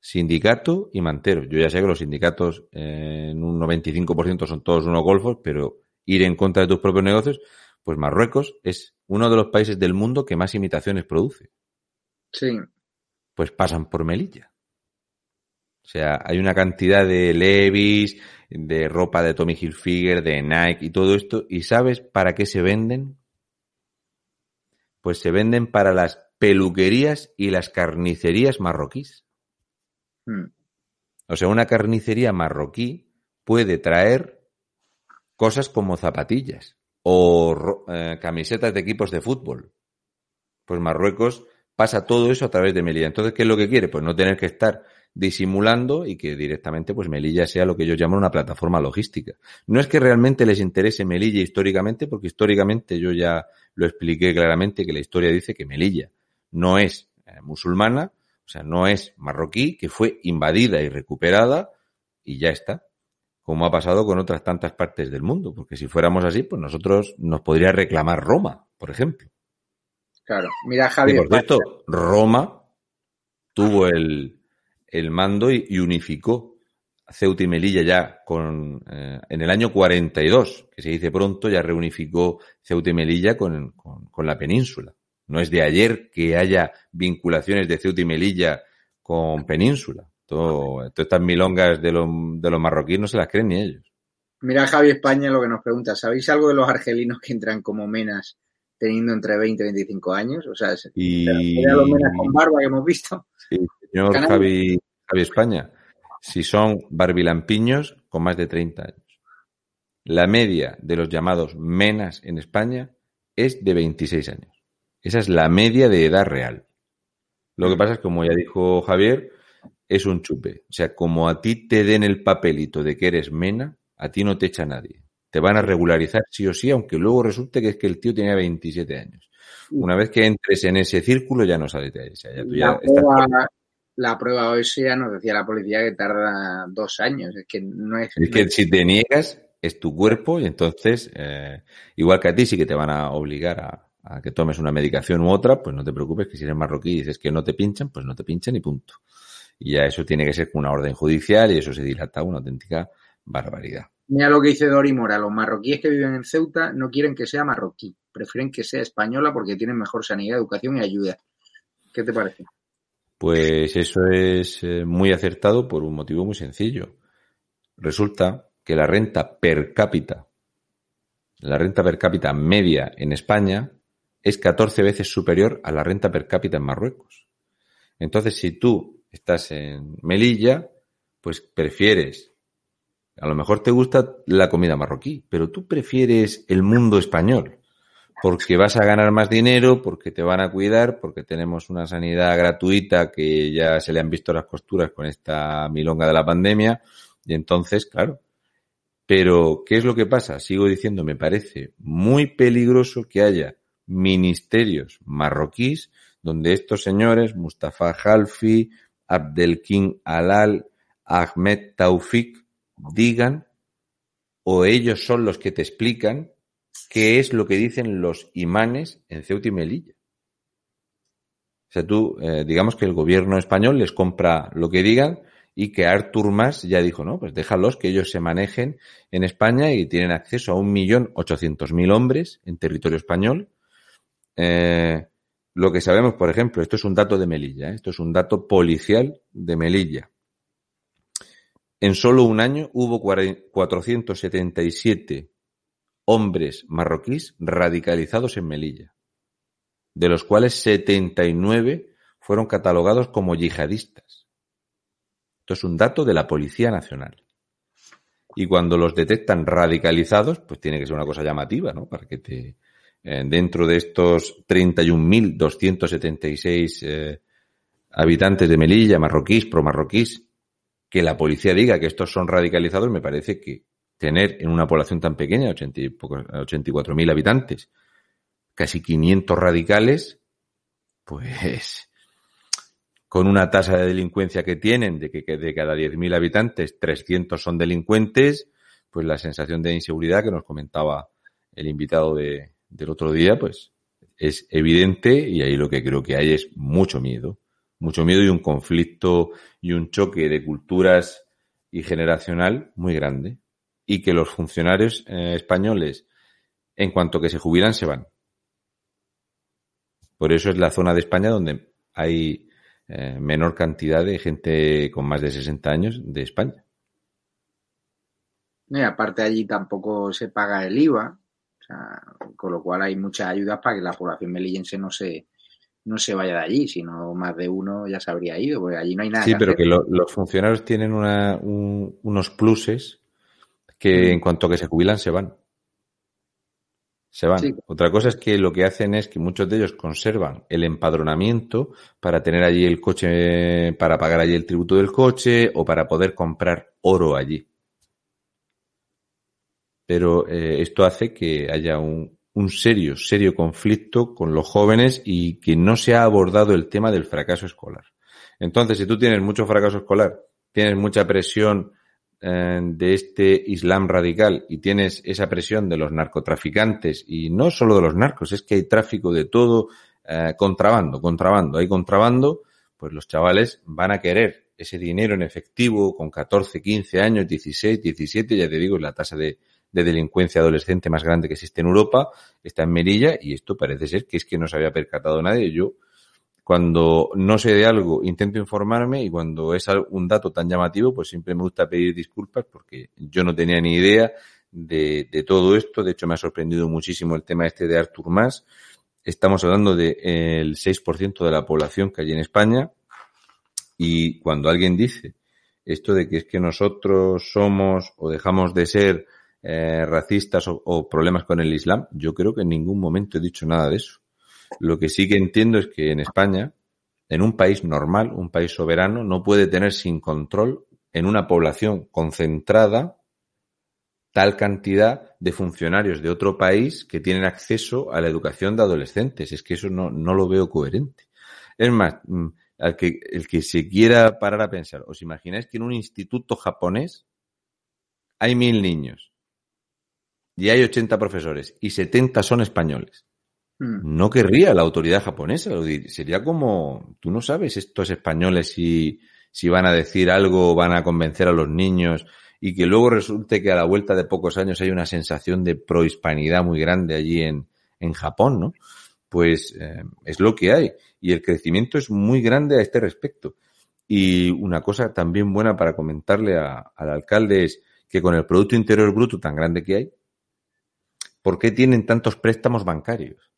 Sindicato y manteros. Yo ya sé que los sindicatos en un 95% son todos unos golfos, pero ir en contra de tus propios negocios, pues Marruecos es uno de los países del mundo que más imitaciones produce. Sí. Pues pasan por Melilla. O sea, hay una cantidad de Levis, de ropa de Tommy Hilfiger, de Nike y todo esto. ¿Y sabes para qué se venden? Pues se venden para las peluquerías y las carnicerías marroquíes. Hmm. O sea, una carnicería marroquí puede traer cosas como zapatillas o eh, camisetas de equipos de fútbol. Pues Marruecos pasa todo eso a través de Melilla. Entonces, ¿qué es lo que quiere? Pues no tener que estar disimulando y que directamente pues Melilla sea lo que ellos llaman una plataforma logística. No es que realmente les interese Melilla históricamente, porque históricamente yo ya lo expliqué claramente que la historia dice que Melilla no es eh, musulmana, o sea, no es marroquí, que fue invadida y recuperada y ya está. Como ha pasado con otras tantas partes del mundo, porque si fuéramos así, pues nosotros nos podría reclamar Roma, por ejemplo. Claro. Mira, Javier. Y por cierto, Roma tuvo el, el mando y, y, unificó Ceuta y Melilla ya con, eh, en el año 42, que se dice pronto, ya reunificó Ceuta y Melilla con, con, con, la península. No es de ayer que haya vinculaciones de Ceuta y Melilla con península. Todo, todas estas milongas de, lo, de los marroquíes no se las creen ni ellos. Mira, Javi España lo que nos pregunta, ¿sabéis algo de los argelinos que entran como menas teniendo entre 20 y 25 años. O sea, y... los menas con barba que hemos visto. Sí, señor Javi, Javi, España. Si son barbilampiños con más de 30 años. La media de los llamados menas en España es de 26 años. Esa es la media de edad real. Lo que pasa es, como ya dijo Javier, es un chupe. O sea, como a ti te den el papelito de que eres mena, a ti no te echa nadie te van a regularizar sí o sí, aunque luego resulte que es que el tío tenía 27 años. Una vez que entres en ese círculo ya no sales de ahí. O sea, ya tú ya la, prueba, estás... la prueba OSEA nos decía la policía que tarda dos años. Es que no es... Es que si te niegas, es tu cuerpo y entonces, eh, igual que a ti sí que te van a obligar a, a, que tomes una medicación u otra, pues no te preocupes que si eres marroquí y dices que no te pinchan, pues no te pinchan y punto. Y ya eso tiene que ser con una orden judicial y eso se dilata una auténtica barbaridad. Mira lo que dice Dori Mora, los marroquíes que viven en Ceuta no quieren que sea marroquí, prefieren que sea española porque tienen mejor sanidad, educación y ayuda. ¿Qué te parece? Pues eso es eh, muy acertado por un motivo muy sencillo. Resulta que la renta per cápita, la renta per cápita media en España es 14 veces superior a la renta per cápita en Marruecos. Entonces, si tú estás en Melilla, pues prefieres, a lo mejor te gusta la comida marroquí, pero tú prefieres el mundo español porque vas a ganar más dinero, porque te van a cuidar, porque tenemos una sanidad gratuita que ya se le han visto las costuras con esta milonga de la pandemia. Y entonces, claro. Pero, ¿qué es lo que pasa? Sigo diciendo, me parece muy peligroso que haya ministerios marroquíes donde estos señores, Mustafa Halfi, Abdelkin Alal, Ahmed Taufik, digan, o ellos son los que te explican qué es lo que dicen los imanes en Ceuta y Melilla. O sea, tú, eh, digamos que el gobierno español les compra lo que digan y que Artur Mas ya dijo, no, pues déjalos que ellos se manejen en España y tienen acceso a un millón ochocientos mil hombres en territorio español. Eh, lo que sabemos, por ejemplo, esto es un dato de Melilla, ¿eh? esto es un dato policial de Melilla. En solo un año hubo 477 hombres marroquíes radicalizados en Melilla, de los cuales 79 fueron catalogados como yihadistas. Esto es un dato de la Policía Nacional. Y cuando los detectan radicalizados, pues tiene que ser una cosa llamativa, ¿no? Para que te, eh, dentro de estos 31.276 eh, habitantes de Melilla, marroquíes, pro-marroquíes, que la policía diga que estos son radicalizados, me parece que tener en una población tan pequeña, 84.000 habitantes, casi 500 radicales, pues con una tasa de delincuencia que tienen de que de cada 10.000 habitantes 300 son delincuentes, pues la sensación de inseguridad que nos comentaba el invitado de, del otro día, pues es evidente y ahí lo que creo que hay es mucho miedo, mucho miedo y un conflicto y un choque de culturas y generacional muy grande y que los funcionarios eh, españoles, en cuanto que se jubilan, se van. Por eso es la zona de España donde hay eh, menor cantidad de gente con más de 60 años de España. Y aparte allí tampoco se paga el IVA, con lo cual hay muchas ayudas para que la población melillense no se, no se vaya de allí, sino más de uno ya se habría ido, porque allí no hay nada. Sí, pero que los funcionarios tienen una, unos pluses que en cuanto que se jubilan se van. Se van. Otra cosa es que lo que hacen es que muchos de ellos conservan el empadronamiento para tener allí el coche, para pagar allí el tributo del coche o para poder comprar oro allí. Pero eh, esto hace que haya un, un serio, serio conflicto con los jóvenes y que no se ha abordado el tema del fracaso escolar. Entonces, si tú tienes mucho fracaso escolar, tienes mucha presión eh, de este Islam radical y tienes esa presión de los narcotraficantes y no solo de los narcos, es que hay tráfico de todo, eh, contrabando, contrabando, hay contrabando, pues los chavales van a querer ese dinero en efectivo con 14, 15 años, 16, 17, ya te digo, la tasa de, de delincuencia adolescente más grande que existe en Europa, está en Merilla y esto parece ser que es que no se había percatado nadie. Yo cuando no sé de algo, intento informarme y cuando es un dato tan llamativo, pues siempre me gusta pedir disculpas porque yo no tenía ni idea de, todo esto. De hecho, me ha sorprendido muchísimo el tema este de Artur Mas. Estamos hablando del de, 6% de la población que hay en España y cuando alguien dice esto de que es que nosotros somos o dejamos de ser eh, racistas o problemas con el Islam, yo creo que en ningún momento he dicho nada de eso. Lo que sí que entiendo es que en España, en un país normal, un país soberano, no puede tener sin control en una población concentrada tal cantidad de funcionarios de otro país que tienen acceso a la educación de adolescentes. Es que eso no, no lo veo coherente. Es más, mm, al que, el que se quiera parar a pensar, ¿os imagináis que en un instituto japonés hay mil niños? Y hay 80 profesores y 70 son españoles, hmm. no querría la autoridad japonesa. Sería como, tú no sabes estos españoles si, si van a decir algo, van a convencer a los niños y que luego resulte que a la vuelta de pocos años hay una sensación de prohispanidad muy grande allí en, en Japón, ¿no? Pues eh, es lo que hay. Y el crecimiento es muy grande a este respecto. Y una cosa también buena para comentarle al alcalde es que con el Producto Interior Bruto tan grande que hay, ¿por qué tienen tantos préstamos bancarios?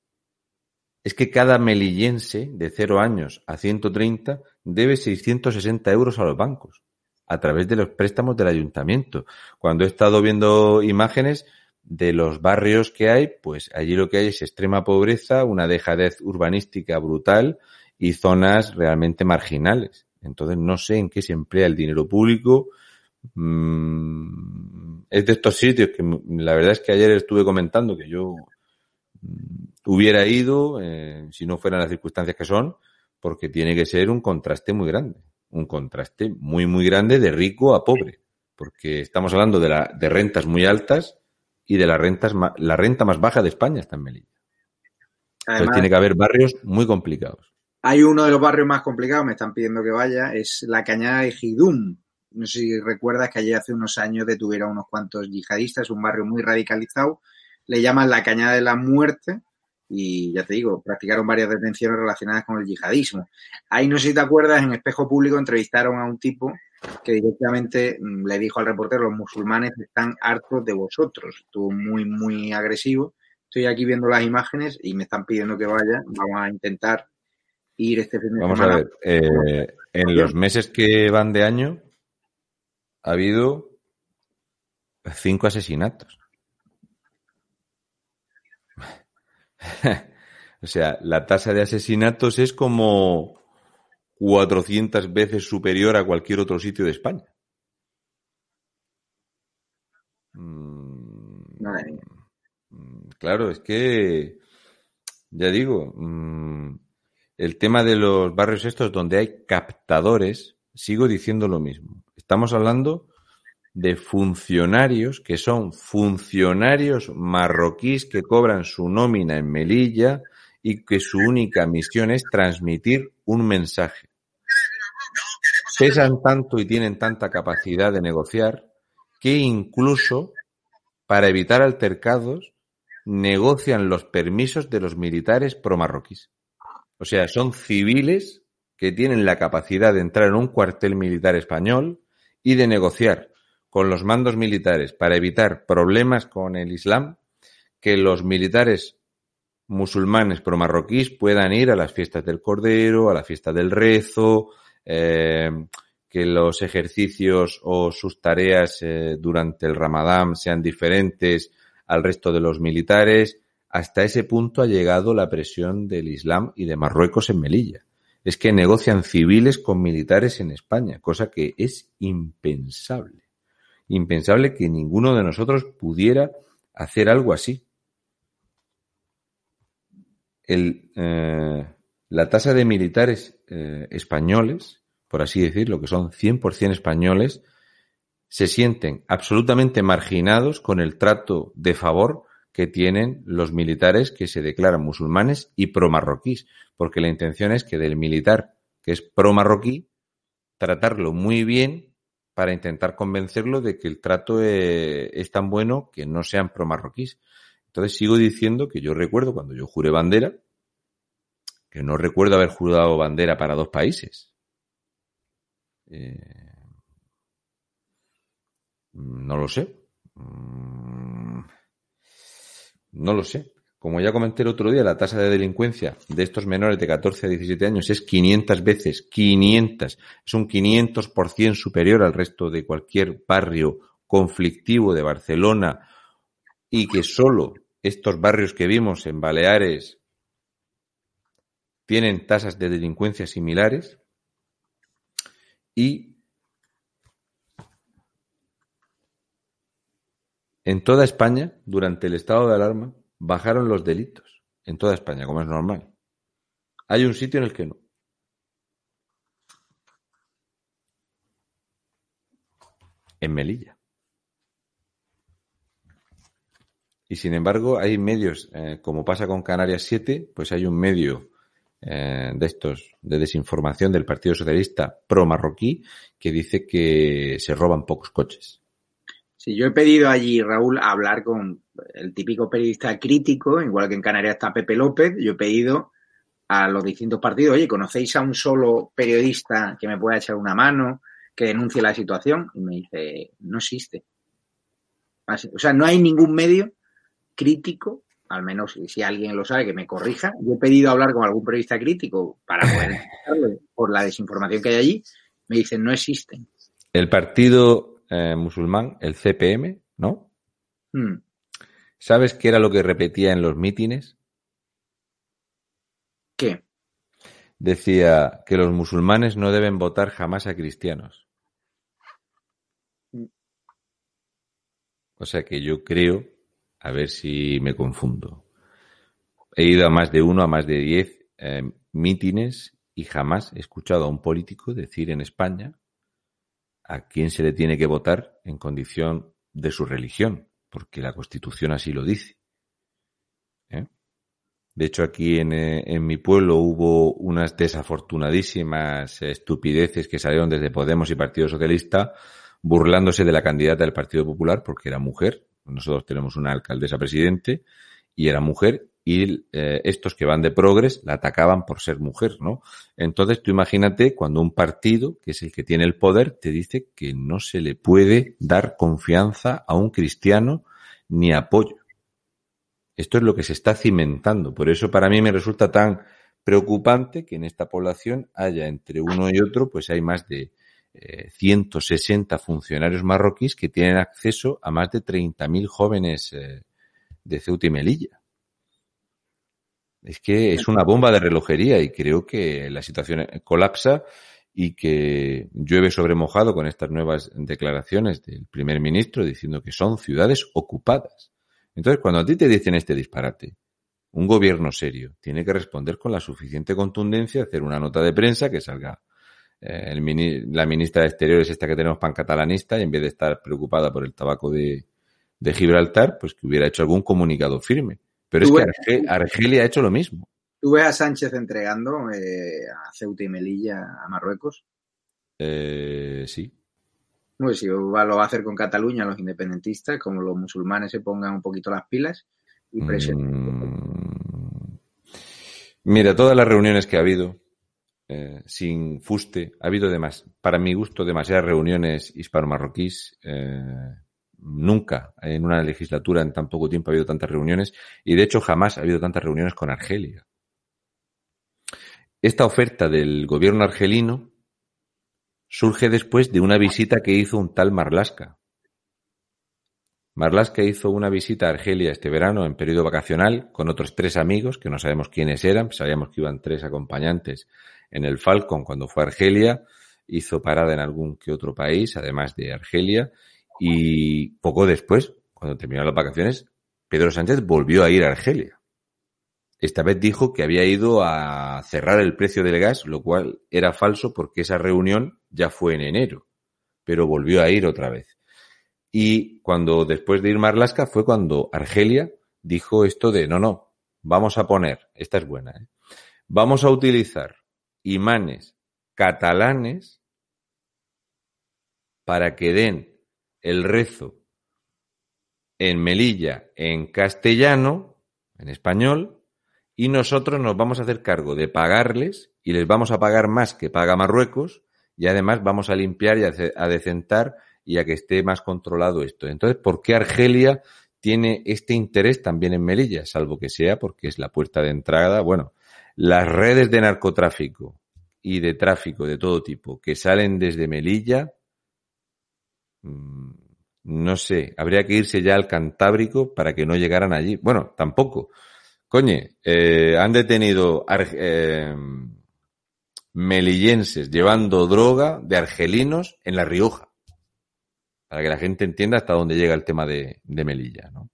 Es que cada melillense de 0 años a 130 debe 660 euros a los bancos a través de los préstamos del ayuntamiento. Cuando he estado viendo imágenes de los barrios que hay, pues allí lo que hay es extrema pobreza, una dejadez urbanística brutal y zonas realmente marginales. Entonces no sé en qué se emplea el dinero público. Mm, es de estos sitios que la verdad es que ayer estuve comentando que yo mm, hubiera ido, eh, si no fueran las circunstancias que son, porque tiene que ser un contraste muy grande un contraste muy, muy grande de rico a pobre, porque estamos hablando de, la, de rentas muy altas y de las rentas, la renta más baja de España está en Melilla. Entonces tiene que haber barrios muy complicados. Hay uno de los barrios más complicados, me están pidiendo que vaya, es la cañada de Gidum. No sé si recuerdas que allí hace unos años detuvieron unos cuantos yihadistas, un barrio muy radicalizado. Le llaman la cañada de la muerte y ya te digo, practicaron varias detenciones relacionadas con el yihadismo. Ahí no sé si te acuerdas, en Espejo Público entrevistaron a un tipo que directamente mm, le dijo al reportero, los musulmanes están hartos de vosotros. Estuvo muy, muy agresivo. Estoy aquí viendo las imágenes y me están pidiendo que vaya. Vamos a intentar ir este fin de Vamos a ver, eh, en los meses que van de año ha habido cinco asesinatos. o sea, la tasa de asesinatos es como 400 veces superior a cualquier otro sitio de España. Mm, claro, es que, ya digo, mm, el tema de los barrios estos donde hay captadores, sigo diciendo lo mismo. Estamos hablando de funcionarios que son funcionarios marroquíes que cobran su nómina en Melilla y que su única misión es transmitir un mensaje. Pesan tanto y tienen tanta capacidad de negociar que incluso para evitar altercados negocian los permisos de los militares pro-marroquíes. O sea, son civiles que tienen la capacidad de entrar en un cuartel militar español y de negociar con los mandos militares para evitar problemas con el Islam, que los militares musulmanes pro-marroquíes puedan ir a las fiestas del Cordero, a la fiesta del Rezo, eh, que los ejercicios o sus tareas eh, durante el Ramadán sean diferentes al resto de los militares. Hasta ese punto ha llegado la presión del Islam y de Marruecos en Melilla. Es que negocian civiles con militares en España, cosa que es impensable impensable que ninguno de nosotros pudiera hacer algo así. Eh, la tasa de militares eh, españoles, por así decirlo, que son 100% españoles, se sienten absolutamente marginados con el trato de favor que tienen los militares que se declaran musulmanes y pro-marroquíes, porque la intención es que del militar que es pro-marroquí, tratarlo muy bien para intentar convencerlo de que el trato eh, es, tan bueno que no sean pro-marroquíes. Entonces sigo diciendo que yo recuerdo cuando yo juré bandera, que no recuerdo haber jurado bandera para dos países. Eh, no lo sé. Mm, no lo sé. Como ya comenté el otro día, la tasa de delincuencia de estos menores de 14 a 17 años es 500 veces, 500, es un 500% superior al resto de cualquier barrio conflictivo de Barcelona. Y que solo estos barrios que vimos en Baleares tienen tasas de delincuencia similares. Y en toda España, durante el estado de alarma, bajaron los delitos en toda España, como es normal. Hay un sitio en el que no. En Melilla. Y sin embargo, hay medios, eh, como pasa con Canarias 7, pues hay un medio eh, de estos de desinformación del Partido Socialista pro marroquí que dice que se roban pocos coches. Sí, yo he pedido allí, Raúl, hablar con el típico periodista crítico, igual que en Canarias está Pepe López, yo he pedido a los distintos partidos, oye, ¿conocéis a un solo periodista que me pueda echar una mano, que denuncie la situación? Y me dice, no existe. O sea, no hay ningún medio crítico, al menos si alguien lo sabe, que me corrija. Yo he pedido hablar con algún periodista crítico para poder por la desinformación que hay allí. Me dicen, no existen. El partido eh, musulmán, el CPM, ¿no? Hmm. ¿Sabes qué era lo que repetía en los mítines? ¿Qué? Decía que los musulmanes no deben votar jamás a cristianos. Hmm. O sea que yo creo a ver si me confundo. He ido a más de uno, a más de diez eh, mítines y jamás he escuchado a un político decir en España a quién se le tiene que votar en condición de su religión, porque la Constitución así lo dice. ¿Eh? De hecho, aquí en, eh, en, mi pueblo hubo unas desafortunadísimas estupideces que salieron desde Podemos y Partido Socialista burlándose de la candidata del Partido Popular porque era mujer nosotros tenemos una alcaldesa presidente y era mujer y eh, estos que van de progres la atacaban por ser mujer, ¿no? Entonces tú imagínate cuando un partido, que es el que tiene el poder, te dice que no se le puede dar confianza a un cristiano ni apoyo. Esto es lo que se está cimentando. Por eso para mí me resulta tan preocupante que en esta población haya entre uno y otro, pues hay más de 160 eh, funcionarios marroquíes que tienen acceso a más de 30.000 jóvenes eh, de Ceuta y Melilla. Es que es una bomba de relojería y creo que la situación colapsa y que llueve sobre mojado con estas nuevas declaraciones del primer ministro diciendo que son ciudades ocupadas. Entonces, cuando a ti te dicen este disparate, un gobierno serio tiene que responder con la suficiente contundencia, hacer una nota de prensa que salga eh, la ministra de Exteriores, esta que tenemos pancatalanista, y en vez de estar preocupada por el tabaco de, Gibraltar, pues que hubiera hecho algún comunicado firme. Pero es que Argelia ha hecho lo mismo. ¿Tú ves a Sánchez entregando eh, a Ceuta y Melilla a Marruecos? Eh, sí. Pues si lo va a hacer con Cataluña, los independentistas, como los musulmanes se pongan un poquito las pilas y presionen. Mm. Mira, todas las reuniones que ha habido, eh, sin fuste. Ha habido, demás, para mi gusto, demasiadas reuniones hispano-marroquíes. Eh, nunca en una legislatura en tan poco tiempo ha habido tantas reuniones y de hecho jamás ha habido tantas reuniones con Argelia. Esta oferta del gobierno argelino surge después de una visita que hizo un tal Marlaska. Marlaska hizo una visita a Argelia este verano en periodo vacacional con otros tres amigos que no sabemos quiénes eran, sabíamos que iban tres acompañantes en el Falcon cuando fue a Argelia, hizo parada en algún que otro país, además de Argelia, y poco después, cuando terminaron las vacaciones, Pedro Sánchez volvió a ir a Argelia. Esta vez dijo que había ido a cerrar el precio del gas, lo cual era falso porque esa reunión ya fue en enero, pero volvió a ir otra vez. Y cuando después de ir Marlaska fue cuando Argelia dijo esto de no, no, vamos a poner, esta es buena, ¿eh? vamos a utilizar imanes catalanes para que den el rezo en Melilla en castellano, en español, y nosotros nos vamos a hacer cargo de pagarles y les vamos a pagar más que paga Marruecos y además vamos a limpiar y a decentar y a que esté más controlado esto. Entonces, ¿por qué Argelia tiene este interés también en Melilla? Salvo que sea porque es la puerta de entrada. Bueno, las redes de narcotráfico y de tráfico de todo tipo que salen desde Melilla, no sé, habría que irse ya al Cantábrico para que no llegaran allí. Bueno, tampoco. Coñe, eh, han detenido eh, melillenses llevando droga de argelinos en La Rioja. Para que la gente entienda hasta dónde llega el tema de, de Melilla, ¿no?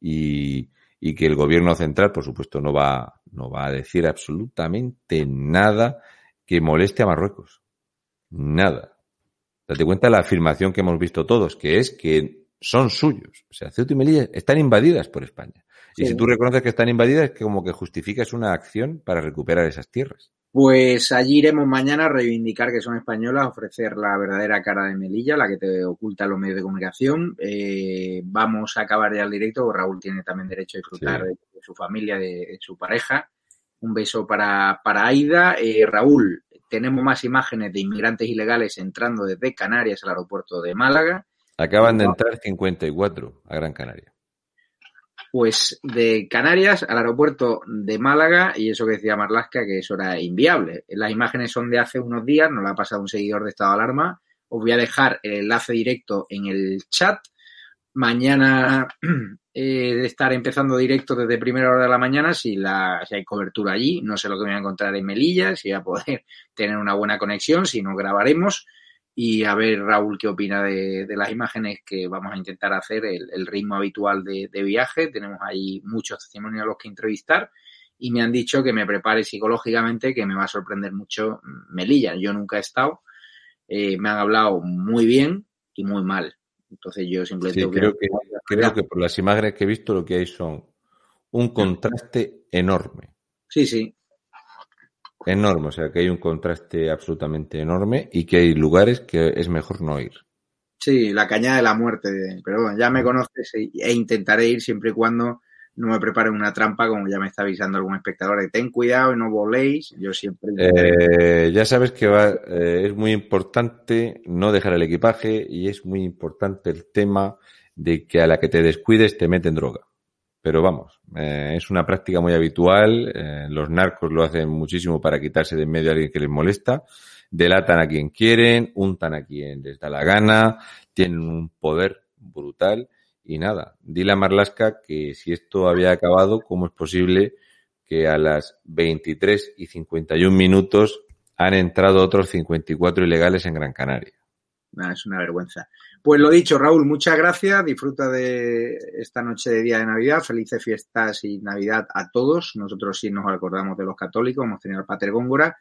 Y, y que el gobierno central, por supuesto, no va, no va a decir absolutamente nada que moleste a Marruecos. Nada. Date cuenta de la afirmación que hemos visto todos, que es que son suyos. O sea, Ceuta y Melilla están invadidas por España. Y si tú reconoces que están invadidas, es que como que justificas una acción para recuperar esas tierras. Pues allí iremos mañana a reivindicar que son españolas, ofrecer la verdadera cara de Melilla, la que te oculta los medios de comunicación. Eh, vamos a acabar ya el directo. Raúl tiene también derecho a disfrutar de, su familia, de, su pareja. Un beso para, para Aida. Eh, Raúl, tenemos más imágenes de inmigrantes ilegales entrando desde Canarias al aeropuerto de Málaga. Acaban de entrar 54 a Gran Canaria. Pues de Canarias al aeropuerto de Málaga, y eso que decía Marlasca, que eso era inviable. Las imágenes son de hace unos días, nos la ha pasado un seguidor de estado de alarma. Os voy a dejar el enlace directo en el chat. Mañana eh, de estar empezando directo desde primera hora de la mañana, si, la, si hay cobertura allí. No sé lo que voy a encontrar en Melilla, si voy a poder tener una buena conexión, si no grabaremos y a ver Raúl qué opina de, las imágenes que vamos a intentar hacer, el, ritmo habitual de, viaje. Tenemos ahí muchos testimonios a los que entrevistar y me han dicho que me prepare psicológicamente, que me va a sorprender mucho Melilla. Yo nunca he estado, eh, me han hablado muy bien y muy mal. Entonces yo simplemente... Sí, creo, que, creo que por las imágenes que he visto lo que hay son un contraste enorme. Sí, sí, Enorme, o sea que hay un contraste absolutamente enorme y que hay lugares que es mejor no ir. Sí, la cañada de la muerte, pero bueno, ya me conoces e intentaré ir siempre y cuando no me prepare una trampa, como ya me está avisando algún espectador, ten cuidado y no voléis, yo siempre... Eh, ya sabes que va, eh, es muy importante no dejar el equipaje y es muy importante el tema de que a la que te descuides te meten droga pero vamos, eh, es una práctica muy habitual. Eh, los narcos lo hacen muchísimo para quitarse de en medio a alguien que les molesta. Delatan a quien quieren, untan a quien les da la gana, tienen un poder brutal. Y nada, dile a Marlaska que si esto había acabado, ¿cómo es posible que a las 23 y 51 minutos han entrado otros 54 ilegales en Gran Canaria? es una vergüenza. Pues lo dicho, Raúl, muchas gracias. Disfruta de esta noche de día de Navidad. Felices fiestas y Navidad a todos. Nosotros sí nos acordamos de los católicos. Hemos tenido al Pater Góngora.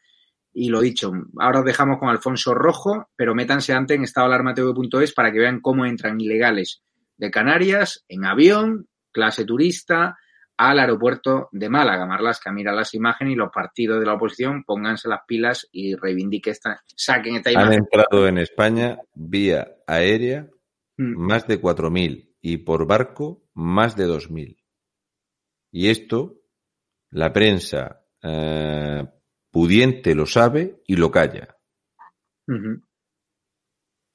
Y lo dicho, ahora os dejamos con Alfonso Rojo, pero métanse antes en estadoalarmatv.es para que vean cómo entran ilegales de Canarias en avión, clase turista, al aeropuerto de Málaga. Marlasca mira las imágenes y los partidos de la oposición pónganse las pilas y reivindiquen esta, saquen esta imagen. Han entrado en España vía aérea mm. más de 4.000 y por barco más de 2.000. Y esto la prensa eh, pudiente lo sabe y lo calla.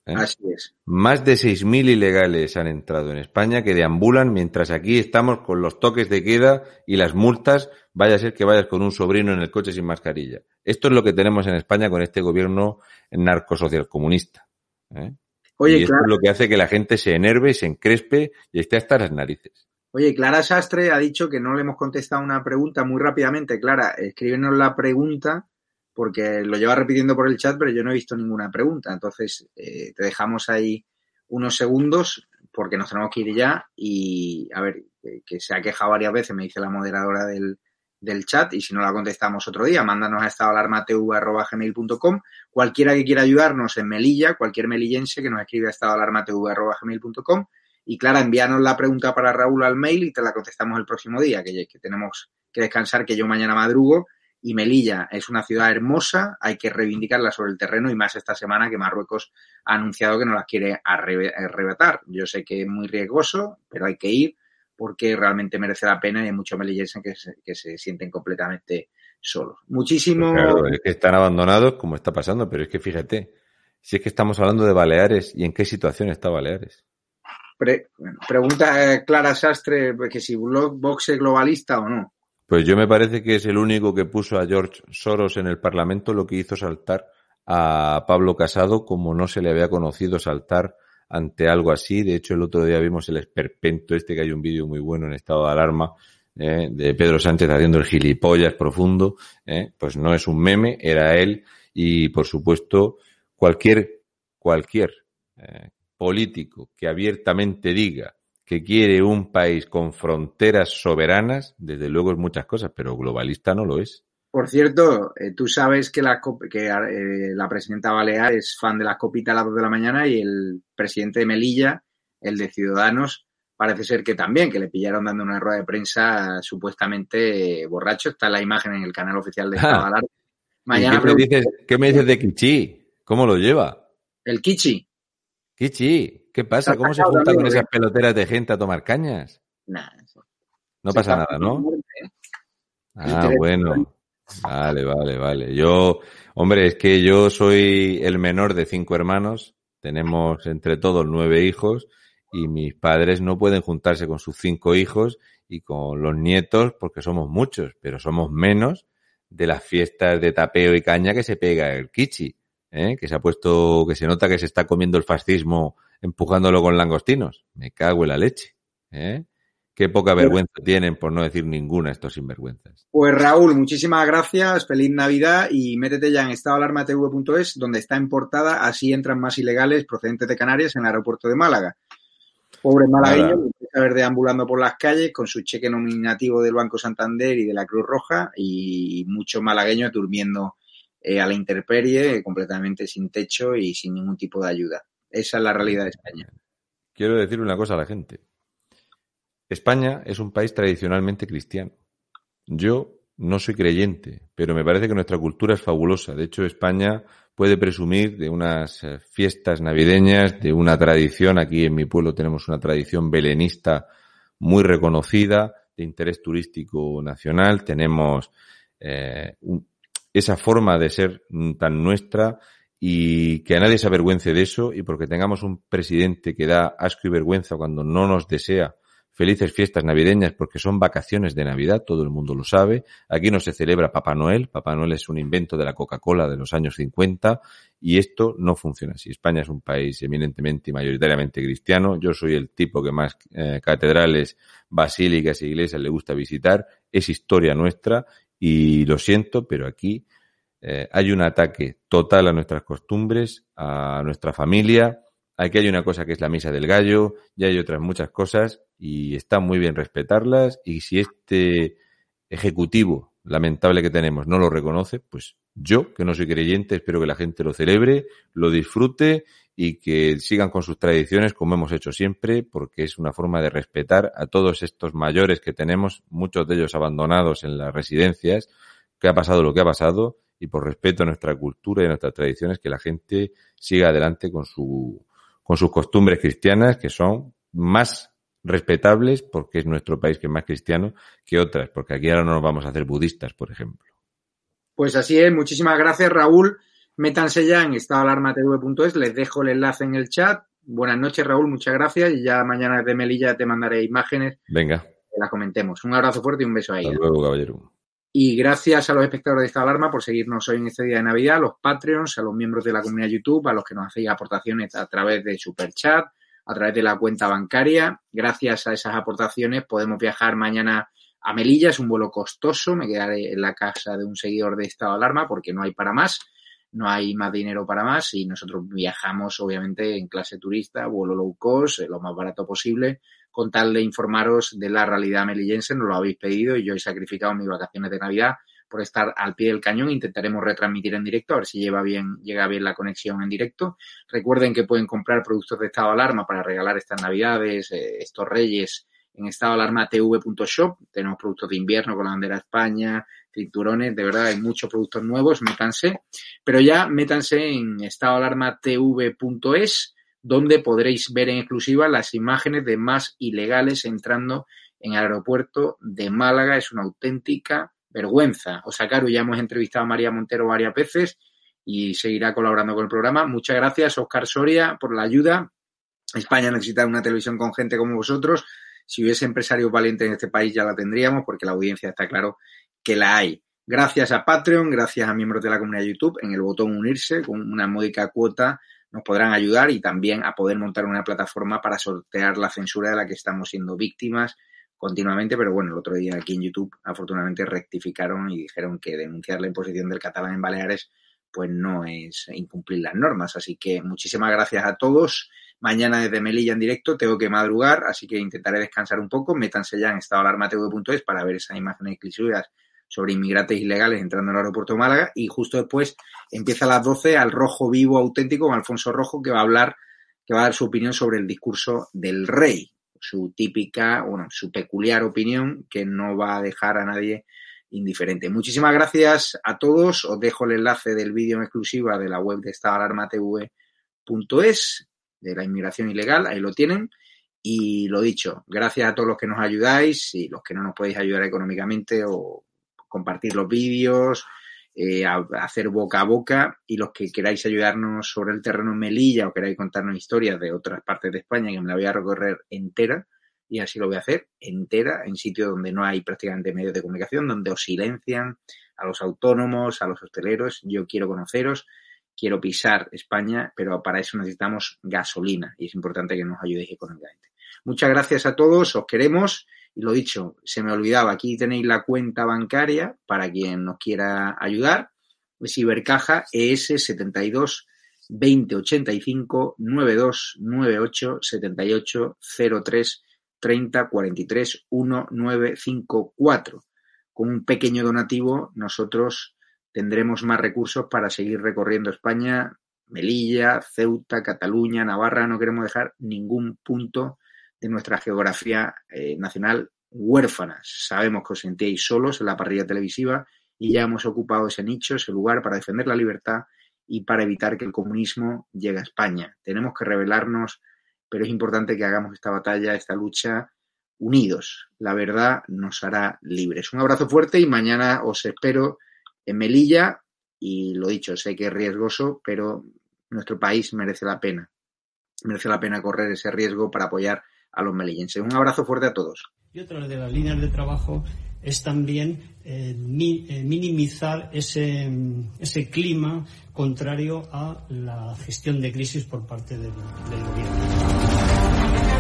¿Eh? Así es. Más de 6.000 ilegales han entrado en España que deambulan mientras aquí estamos con los toques de queda y las multas. Vaya a ser que vayas con un sobrino en el coche sin mascarilla. Esto es lo que tenemos en España con este gobierno narcosocial comunista. ¿eh? Oye, y esto es lo que hace que la gente se enerve, se encrespe y esté hasta las narices. Oye, Clara Sastre ha dicho que no le hemos contestado una pregunta muy rápidamente. Clara, escríbenos la pregunta porque lo lleva repitiendo por el chat, pero yo no he visto ninguna pregunta. Entonces, eh, te dejamos ahí unos segundos porque nos tenemos que ir ya y, a ver, que se ha quejado varias veces, me dice la moderadora del, del chat y si no la contestamos otro día, mándanos a estadoalarmatv.com. Cualquiera que quiera ayudarnos en Melilla, cualquier melillense que nos escribe a estadoalarmatv.com. Y Clara, envíanos la pregunta para Raúl al mail y te la contestamos el próximo día, que, que tenemos que descansar, que yo mañana madrugo y Melilla es una ciudad hermosa, hay que reivindicarla sobre el terreno y más esta semana que Marruecos ha anunciado que no las quiere arrebatar. Yo sé que es muy riesgoso, pero hay que ir porque realmente merece la pena y hay muchos melillenses que se, que se sienten completamente solos. Muchísimo. Pues es que están abandonados como está pasando, pero es que fíjate, si es que estamos hablando de Baleares y en qué situación está Baleares. pregunta eh, Clara Sastre que si Vox es globalista o no. Pues yo me parece que es el único que puso a George Soros en el Parlamento lo que hizo saltar a Pablo Casado como no se le había conocido saltar ante algo así. De hecho, el otro día vimos el esperpento este, que hay un vídeo muy bueno en estado de alarma, eh, de Pedro Sánchez haciendo el gilipollas profundo. Eh, pues no es un meme, era él. Y, por supuesto, cualquier, cualquier eh, político que abiertamente diga que quiere un país con fronteras soberanas, desde luego es muchas cosas, pero globalista no lo es. Por cierto, eh, tú sabes que, la, que eh, la presidenta Balear es fan de las copitas a las 2 de la mañana y el presidente de Melilla el de Ciudadanos, parece ser que también, que le pillaron dando una rueda de prensa supuestamente borracho. Está la imagen en el canal oficial de ah. Mañana qué, me dices, qué me dices de Kichi? ¿Cómo lo lleva? El Kichi. Kichi, ¿qué pasa? ¿Cómo se junta con esas peloteras de gente a tomar cañas? Nada. No pasa nada, ¿no? ¿eh? Ah, bueno. Vale, vale, vale. Yo, hombre, es que yo soy el menor de cinco hermanos. Tenemos entre todos nueve hijos y mis padres no pueden juntarse con sus cinco hijos y con los nietos porque somos muchos, pero somos menos de las fiestas de tapeo y caña que se pega el kichi, ¿eh? que se ha puesto, que se nota que se está comiendo el fascismo empujándolo con langostinos. Me cago en la leche. ¿eh? Qué poca vergüenza tienen, por no decir ninguna, estos sinvergüenzas. Pues Raúl, muchísimas gracias, feliz Navidad y métete ya en estadoalarmatv.es, donde está en portada, así entran más ilegales procedentes de Canarias en el aeropuerto de Málaga. Pobre malagueño, empieza a ver deambulando por las calles con su cheque nominativo del Banco Santander y de la Cruz Roja y muchos malagueños durmiendo eh, a la intemperie, completamente sin techo y sin ningún tipo de ayuda. Esa es la realidad de España. Quiero decir una cosa a la gente. España es un país tradicionalmente cristiano. Yo no soy creyente, pero me parece que nuestra cultura es fabulosa. De hecho, España puede presumir de unas eh, fiestas navideñas, de una tradición. Aquí en mi pueblo tenemos una tradición belenista muy reconocida, de interés turístico nacional. Tenemos eh, esa forma de ser tan nuestra y que a nadie se avergüence de eso y porque tengamos un presidente que da asco y vergüenza cuando no nos desea Felices fiestas navideñas porque son vacaciones de Navidad, todo el mundo lo sabe. Aquí no se celebra Papá Noel. Papá Noel es un invento de la Coca-Cola de los años 50 y esto no funciona así. España es un país eminentemente y mayoritariamente cristiano. Yo soy el tipo que más eh, catedrales, basílicas e iglesias le gusta visitar. Es historia nuestra y lo siento, pero aquí eh, hay un ataque total a nuestras costumbres, a nuestra familia. Aquí hay una cosa que es la misa del gallo y hay otras muchas cosas y está muy bien respetarlas y si este ejecutivo lamentable que tenemos no lo reconoce, pues yo, que no soy creyente, espero que la gente lo celebre, lo disfrute y que sigan con sus tradiciones como hemos hecho siempre, porque es una forma de respetar a todos estos mayores que tenemos, muchos de ellos abandonados en las residencias, que ha pasado lo que ha pasado y por respeto a nuestra cultura y a nuestras tradiciones que la gente siga adelante con su con sus costumbres cristianas que son más respetables porque es nuestro país que es más cristiano que otras, porque aquí ahora no nos vamos a hacer budistas, por ejemplo. Pues así es, muchísimas gracias Raúl. Métanse ya en estadoalarmatv.es, les dejo el enlace en el chat. Buenas noches Raúl, muchas gracias y ya mañana de Melilla te mandaré imágenes. Venga. Que la comentemos. Un abrazo fuerte y un beso ahí. Hasta luego, caballero. Y gracias a los espectadores de esta alarma por seguirnos hoy en este día de Navidad, a los Patreons, a los miembros de la comunidad YouTube, a los que nos hacéis aportaciones a través de Super Chat, a través de la cuenta bancaria. Gracias a esas aportaciones podemos viajar mañana a Melilla. Es un vuelo costoso. Me quedaré en la casa de un seguidor de estado de alarma porque no hay para más. No hay más dinero para más y nosotros viajamos obviamente en clase turista, vuelo low cost, lo más barato posible, con tal de informaros de la realidad melillense. Nos lo habéis pedido y yo he sacrificado mis vacaciones de Navidad por estar al pie del cañón. Intentaremos retransmitir en directo, a ver si lleva bien, llega bien la conexión en directo. Recuerden que pueden comprar productos de estado de alarma para regalar estas navidades, eh, estos reyes en estado de alarma tv.shop. Tenemos productos de invierno con la bandera de España, cinturones, de verdad hay muchos productos nuevos, métanse. Pero ya métanse en estado de alarma tv.es, donde podréis ver en exclusiva las imágenes de más ilegales entrando en el aeropuerto de Málaga. Es una auténtica vergüenza. Osakaru, ya hemos entrevistado a María Montero varias veces y seguirá colaborando con el programa. Muchas gracias, Oscar Soria, por la ayuda. España necesita una televisión con gente como vosotros. Si hubiese empresarios valientes en este país ya la tendríamos porque la audiencia está claro que la hay. Gracias a Patreon, gracias a miembros de la comunidad de YouTube, en el botón unirse con una módica cuota nos podrán ayudar y también a poder montar una plataforma para sortear la censura de la que estamos siendo víctimas continuamente, pero bueno, el otro día aquí en YouTube afortunadamente rectificaron y dijeron que denunciar la imposición del catalán en Baleares pues no es incumplir las normas. Así que muchísimas gracias a todos. Mañana desde Melilla en directo tengo que madrugar, así que intentaré descansar un poco. Métanse ya en estadoalarmatv.es para ver esas imágenes exclusivas sobre inmigrantes ilegales entrando en el aeropuerto de Málaga. Y justo después empieza a las 12 al Rojo Vivo Auténtico con Alfonso Rojo, que va a hablar que va a dar su opinión sobre el discurso del rey, su típica, bueno, su peculiar opinión que no va a dejar a nadie indiferente. Muchísimas gracias a todos. Os dejo el enlace del vídeo en exclusiva de la web de estadoalarmatv.es de la inmigración ilegal. Ahí lo tienen. Y lo dicho, gracias a todos los que nos ayudáis y los que no nos podéis ayudar económicamente o compartir los vídeos, eh, hacer boca a boca y los que queráis ayudarnos sobre el terreno Melilla o queráis contarnos historias de otras partes de España que me la voy a recorrer entera y así lo voy a hacer entera en sitios donde no hay prácticamente medios de comunicación, donde os silencian a los autónomos, a los hosteleros. Yo quiero conoceros, quiero pisar España, pero para eso necesitamos gasolina y es importante que nos ayudéis económicamente. Muchas gracias a todos, os queremos. Y lo dicho, se me olvidaba, aquí tenéis la cuenta bancaria para quien nos quiera ayudar. Es Ibercaja ES 72 2085 92 98 78 03 30 43 1954. Con un pequeño donativo nosotros tendremos más recursos para seguir recorriendo España, Melilla, Ceuta, Cataluña, Navarra. No queremos dejar ningún punto de nuestra geografía eh, nacional huérfanas. Sabemos que os sentíais solos en la parrilla televisiva y ya hemos ocupado ese nicho, ese lugar para defender la libertad y para evitar que el comunismo llegue a España. Tenemos que rebelarnos, pero es importante que hagamos esta batalla, esta lucha unidos. La verdad nos hará libres. Un abrazo fuerte y mañana os espero en Melilla y lo dicho, sé que es riesgoso, pero nuestro país merece la pena. Merece la pena correr ese riesgo para apoyar a los melillenses. Un abrazo fuerte a todos. Y otra de las líneas de trabajo es también eh, eh, minimizar ese, ese, clima contrario a la gestión de crisis por parte del, del gobierno.